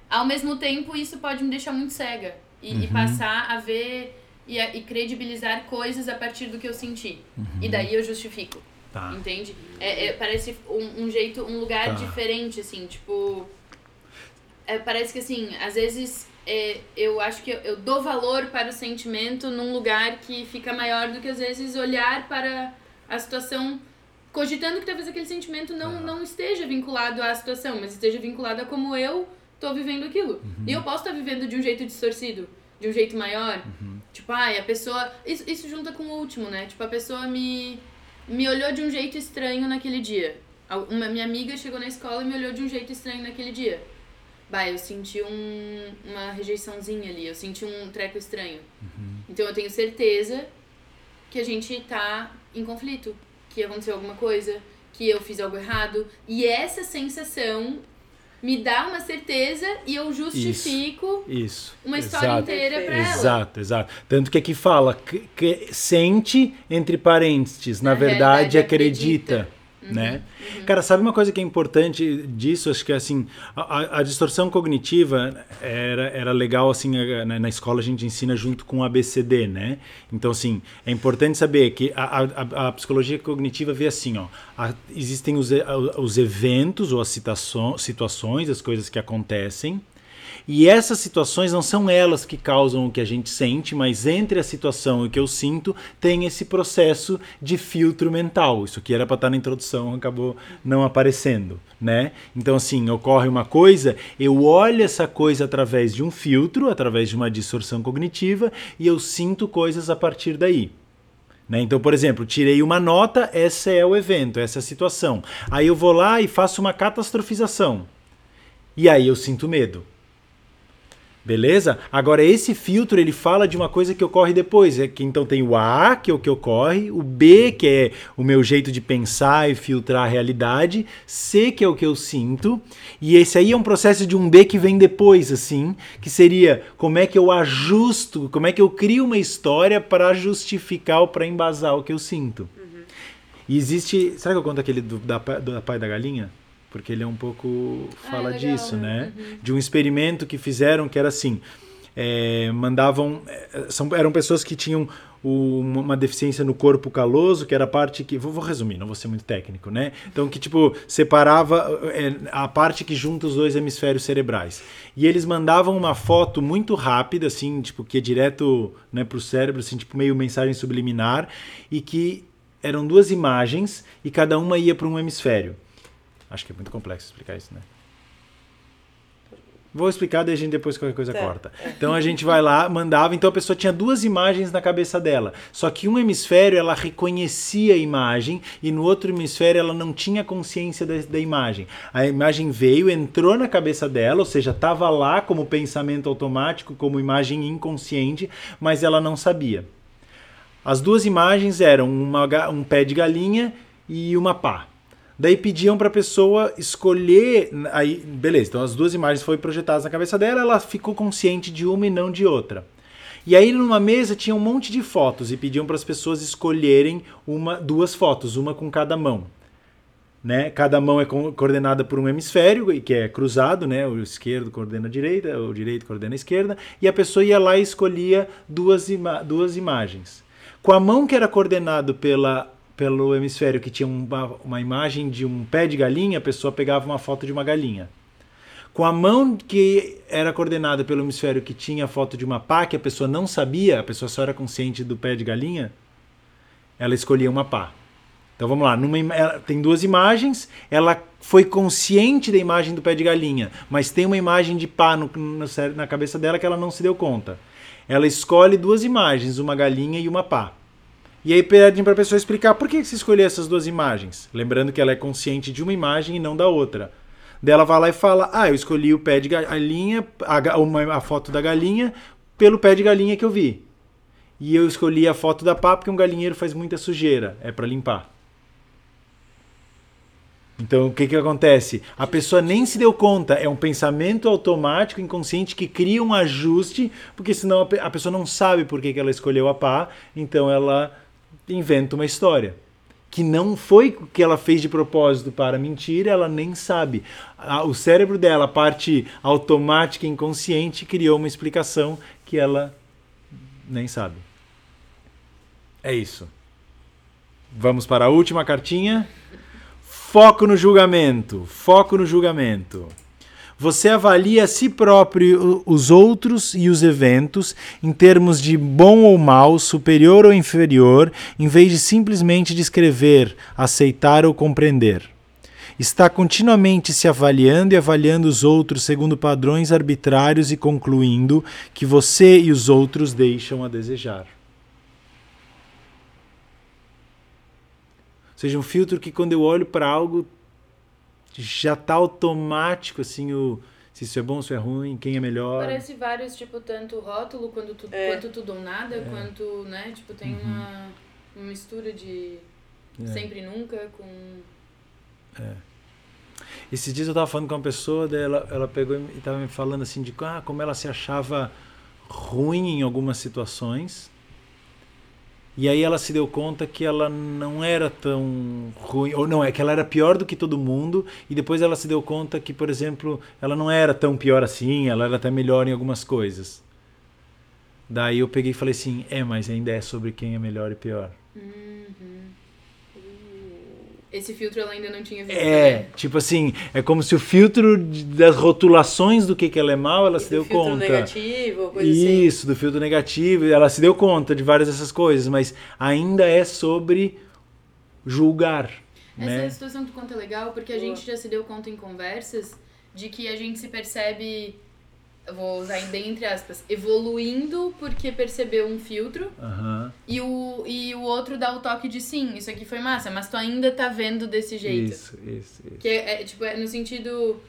[SPEAKER 2] Ao mesmo tempo, isso pode me deixar muito cega. E, e
[SPEAKER 1] Uhum.
[SPEAKER 2] passar a ver e, a- e credibilizar coisas a partir do que eu senti. E daí eu justifico.
[SPEAKER 1] Uhum. tá.
[SPEAKER 2] Entende? É, é- parece um, um jeito, um lugar
[SPEAKER 1] Tá.
[SPEAKER 2] diferente, assim, tipo. é, parece que assim, às vezes é, eu acho que eu, eu dou valor para o sentimento num lugar que fica maior do que às vezes olhar para a situação, cogitando que talvez aquele sentimento não, não esteja vinculado à situação, mas esteja vinculado a como eu tô vivendo aquilo. E eu posso estar vivendo de um jeito distorcido, de um jeito maior. Tipo, ai, a pessoa. Isso, isso junta com o último, né? Tipo, a pessoa me, me olhou de um jeito estranho naquele dia. Uma minha amiga chegou na escola e me olhou de um jeito estranho naquele dia. Bah, eu senti um, uma rejeiçãozinha ali, eu senti um treco estranho. Uhum. Então eu tenho certeza que a gente tá em conflito, que aconteceu alguma coisa, que eu fiz algo errado. E essa sensação me dá uma certeza e eu justifico
[SPEAKER 1] isso, isso.
[SPEAKER 2] uma história exato. inteira para ela.
[SPEAKER 1] Exato, exato. Tanto que aqui fala que, que sente entre parênteses, na, na verdade acredita. acredita Uhum, né? Uhum. Cara, sabe uma coisa que é importante disso? Acho que assim, a, a distorção cognitiva era, era legal assim na, na, escola a gente ensina junto com o ABCD, né? Então assim é importante saber que a, a, a psicologia cognitiva vê assim, ó, a, existem os, os eventos ou as situações, as coisas que acontecem e essas situações não são elas que causam o que a gente sente, mas entre a situação e o que eu sinto tem esse processo de filtro mental. Isso aqui era para estar na introdução, acabou não aparecendo, né? Então assim, ocorre uma coisa, eu olho essa coisa através de um filtro, através de uma distorção cognitiva e eu sinto coisas a partir daí. Né? Então, por exemplo, tirei uma nota, esse é o evento, essa é a situação. Aí eu vou lá e faço uma catastrofização. E aí eu sinto medo. Beleza? Agora esse filtro ele fala de uma coisa que ocorre depois, é que então tem o A, que é o que ocorre, o B, que é o meu jeito de pensar e filtrar a realidade, C, que é o que eu sinto, e esse aí é um processo de um B que vem depois assim, que seria como é que eu ajusto, como é que eu crio uma história para justificar ou para embasar o que eu sinto. Uhum. E existe, será que eu conto aquele do, da, do pai da galinha? Porque ele é um pouco fala ah, disso, né? Uhum. De um experimento que fizeram que era assim, é, mandavam, é, são, eram pessoas que tinham o, uma deficiência no corpo caloso, que era a parte que, vou, vou, resumir, não vou ser muito técnico, né? Então que tipo separava é, a parte que junta os dois hemisférios cerebrais. E eles mandavam uma foto muito rápida, assim, tipo que é direto, né, para o cérebro, assim, tipo meio mensagem subliminar, e que eram duas imagens e cada uma ia para um hemisfério. Acho que é muito complexo explicar isso, né? Vou explicar, daí a gente depois qualquer coisa tá. corta. Então a gente vai lá, mandava, então a pessoa tinha duas imagens na cabeça dela. Só que um hemisfério ela reconhecia a imagem e no outro hemisfério ela não tinha consciência da, da imagem. A imagem veio, entrou na cabeça dela, ou seja, estava lá como pensamento automático, como imagem inconsciente, mas ela não sabia. As duas imagens eram uma, um pé de galinha e uma pá. Daí pediam para a pessoa escolher. Aí, beleza, então as duas imagens foram projetadas na cabeça dela, ela ficou consciente de uma e não de outra. E aí numa mesa tinha um monte de fotos e pediam para as pessoas escolherem uma, duas fotos, uma com cada mão. Né? Cada mão é coordenada por um hemisfério, que é cruzado, né? O esquerdo coordena a direita, o direito coordena a esquerda, e a pessoa ia lá e escolhia duas, ima duas imagens. Com a mão que era coordenado pela pelo hemisfério que tinha uma, uma imagem de um pé de galinha, a pessoa pegava uma foto de uma galinha. Com a mão que era coordenada pelo hemisfério que tinha a foto de uma pá, que a pessoa não sabia, a pessoa só era consciente do pé de galinha, ela escolhia uma pá. Então vamos lá, numa, ela, tem duas imagens, ela foi consciente da imagem do pé de galinha, mas tem uma imagem de pá no, no, na cabeça dela que ela não se deu conta. Ela escolhe duas imagens, uma galinha e uma pá. E aí pedem para a pessoa explicar por que você escolheu essas duas imagens. Lembrando que ela é consciente de uma imagem e não da outra. Daí ela vai lá e fala: Ah, eu escolhi o pé de galinha, a, uma, a foto da galinha, pelo pé de galinha que eu vi. E eu escolhi a foto da pá porque um galinheiro faz muita sujeira, é para limpar. Então, o que, que acontece? A pessoa nem se deu conta, é um pensamento automático, inconsciente, que cria um ajuste, porque senão a pessoa não sabe por que, que ela escolheu a pá, então ela inventa uma história que não foi o que ela fez de propósito para mentir, ela nem sabe. O cérebro dela, a parte automática inconsciente, criou uma explicação que ela nem sabe. É isso. Vamos para a última cartinha. Foco no julgamento. Foco no julgamento. Você avalia a si próprio, os outros e os eventos em termos de bom ou mal, superior ou inferior, em vez de simplesmente descrever, aceitar ou compreender. Está continuamente se avaliando e avaliando os outros segundo padrões arbitrários e concluindo que você e os outros deixam a desejar. Ou seja, um filtro que quando eu olho para algo já tá automático assim o se isso é bom, se é ruim, quem é melhor.
[SPEAKER 2] Parece vários, tipo, tanto rótulo quanto, tu,
[SPEAKER 3] É.
[SPEAKER 2] quanto tudo ou nada, quanto, né, tipo, tem uma, uma mistura de
[SPEAKER 1] É.
[SPEAKER 2] sempre e nunca com...
[SPEAKER 1] Esses dias eu tava falando com uma pessoa, daí ela, ela pegou e tava me falando assim de ah, como ela se achava ruim em algumas situações. E aí ela se deu conta que ela não era tão ruim, ou não, é que ela era pior do que todo mundo, e depois ela se deu conta que, por exemplo, ela não era tão pior assim, ela era até melhor em algumas coisas. Daí eu peguei e falei assim, é, mas ainda é sobre quem é melhor e pior.
[SPEAKER 2] Esse filtro ela ainda não tinha visto,
[SPEAKER 1] É,
[SPEAKER 2] né?
[SPEAKER 1] tipo assim, é como se o filtro das rotulações do que, que ela é mal, ela se
[SPEAKER 3] Do
[SPEAKER 1] deu
[SPEAKER 3] filtro
[SPEAKER 1] conta.
[SPEAKER 3] negativo, coisa assim.
[SPEAKER 1] Isso, do filtro negativo, ela se deu conta de várias dessas coisas, mas ainda é sobre julgar,
[SPEAKER 2] Essa
[SPEAKER 1] né?
[SPEAKER 2] situação que tu conta é legal porque a
[SPEAKER 3] Boa.
[SPEAKER 2] gente já se deu conta em conversas de que a gente se percebe, eu vou usar em bem entre aspas, evoluindo porque percebeu um filtro
[SPEAKER 1] Aham,
[SPEAKER 2] e o, e o outro dá o toque de sim, isso aqui foi massa, mas tu ainda tá vendo desse jeito.
[SPEAKER 1] Isso, isso, isso.
[SPEAKER 2] Que é, é, tipo, é no sentido.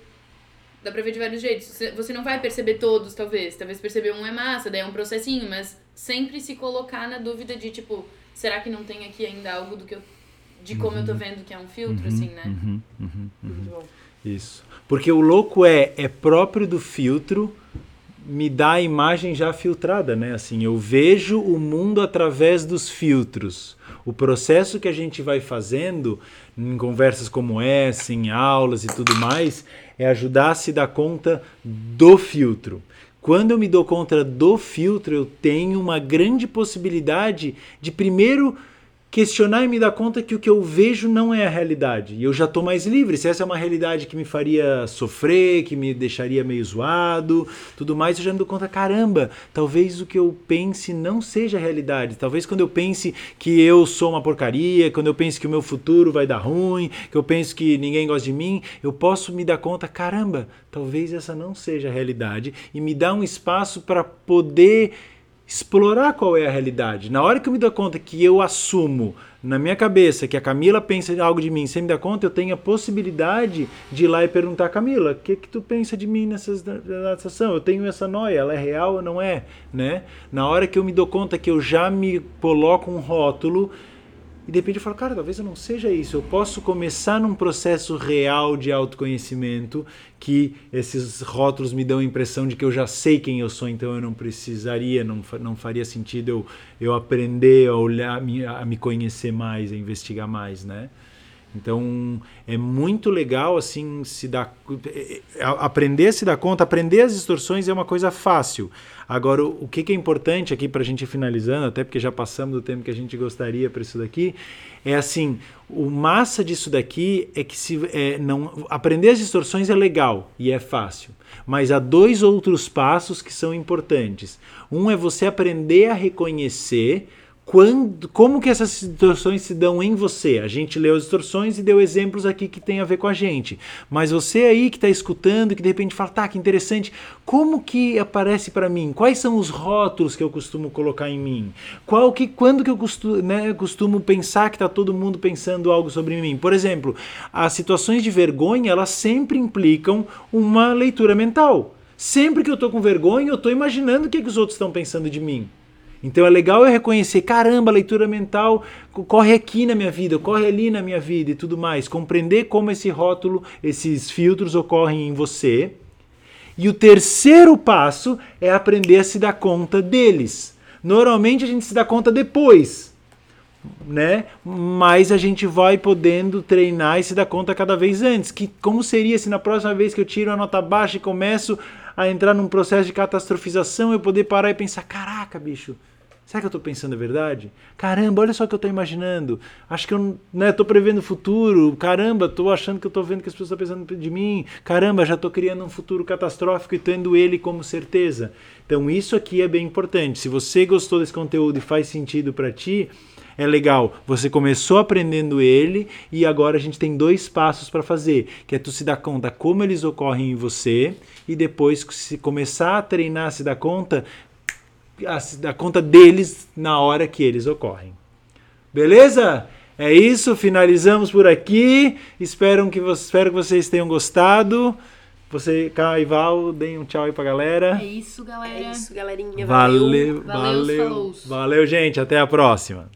[SPEAKER 2] Dá pra ver de vários jeitos. Você, não vai perceber todos, talvez. Talvez perceber um é massa, daí é um processinho, mas sempre se colocar na dúvida de, tipo, será que não tem aqui ainda algo do que eu. de como eu tô vendo que é um filtro, assim, né?
[SPEAKER 1] Uhum, uhum, uhum.
[SPEAKER 3] Muito bom.
[SPEAKER 1] Isso. Porque o louco é, é próprio do filtro me dá a imagem já filtrada, né? Assim, eu vejo o mundo através dos filtros. O processo que a gente vai fazendo em conversas como essa, em aulas e tudo mais, é ajudar a se dar conta do filtro. Quando eu me dou conta do filtro, eu tenho uma grande possibilidade de primeiro questionar e me dar conta que o que eu vejo não é a realidade. E eu já estou mais livre. Se essa é uma realidade que me faria sofrer, que me deixaria meio zoado, tudo mais, eu já me dou conta, caramba, talvez o que eu pense não seja a realidade. Talvez quando eu pense que eu sou uma porcaria, quando eu pense que o meu futuro vai dar ruim, que eu penso que ninguém gosta de mim, eu posso me dar conta, caramba, talvez essa não seja a realidade e me dá um espaço para poder explorar qual é a realidade. Na hora que eu me dou conta que eu assumo na minha cabeça que a Camila pensa algo de mim sem me dar conta, eu tenho a possibilidade de ir lá e perguntar, Camila, o que que tu pensa de mim nessa nessa ação? Eu tenho essa noia, ela é real ou não é? Né? Na hora que eu me dou conta que eu já me coloco um rótulo, e de repente eu falo, cara, talvez eu não seja isso. Eu posso começar num processo real de autoconhecimento que esses rótulos me dão a impressão de que eu já sei quem eu sou, então eu não precisaria, não, não faria sentido eu, eu aprender a olhar, a me conhecer mais, a investigar mais, né? Então é muito legal assim se dar eh, eh, aprender a se dar conta, aprender as distorções é uma coisa fácil. Agora o o que, que é importante aqui para a gente ir finalizando, até porque já passamos do tempo que a gente gostaria para isso daqui, é assim o massa disso daqui é que se é, não aprender as distorções é legal e é fácil, mas há dois outros passos que são importantes. Um é você aprender a reconhecer quando, como que essas distorções se dão em você? A gente leu as distorções e deu exemplos aqui que tem a ver com a gente. Mas você aí que está escutando, que de repente fala, tá, que interessante, como que aparece para mim? Quais são os rótulos que eu costumo colocar em mim? Qual que, quando que eu costumo, né, costumo pensar que está todo mundo pensando algo sobre mim? Por exemplo, as situações de vergonha, elas sempre implicam uma leitura mental. Sempre que eu estou com vergonha, eu estou imaginando o que, que os outros estão pensando de mim. Então é legal eu reconhecer, caramba, a leitura mental co- corre aqui na minha vida, corre ali na minha vida e tudo mais. Compreender como esse rótulo, esses filtros ocorrem em você. E o terceiro passo é aprender a se dar conta deles. Normalmente a gente se dá conta depois, né? Mas a gente vai podendo treinar e se dar conta cada vez antes. Que como seria se na próxima vez que eu tiro a nota baixa e começo a entrar num processo de catastrofização, eu poder parar e pensar, caraca, bicho, será que eu tô pensando a verdade? Caramba, olha só o que eu tô imaginando. Acho que eu né, prevendo o futuro. Caramba, tô achando que eu tô vendo que as pessoas estão pensando de mim. Caramba, já tô criando um futuro catastrófico e tendo ele como certeza. Então isso aqui é bem importante. Se você gostou desse conteúdo e faz sentido para ti, é legal. Você começou aprendendo ele e agora a gente tem dois passos para fazer, que é tu se dar conta como eles ocorrem em você e depois se começar a treinar, se dar conta, a se dar conta deles na hora que eles ocorrem. Beleza? É isso, finalizamos por aqui. Espero que, vo- espero que vocês tenham gostado. Você, Kai e Val, deem um tchau aí pra galera.
[SPEAKER 2] É isso, galera.
[SPEAKER 3] É isso, galerinha.
[SPEAKER 1] Valeu,
[SPEAKER 2] Valeu,
[SPEAKER 1] valeu, valeu, gente. Até a próxima.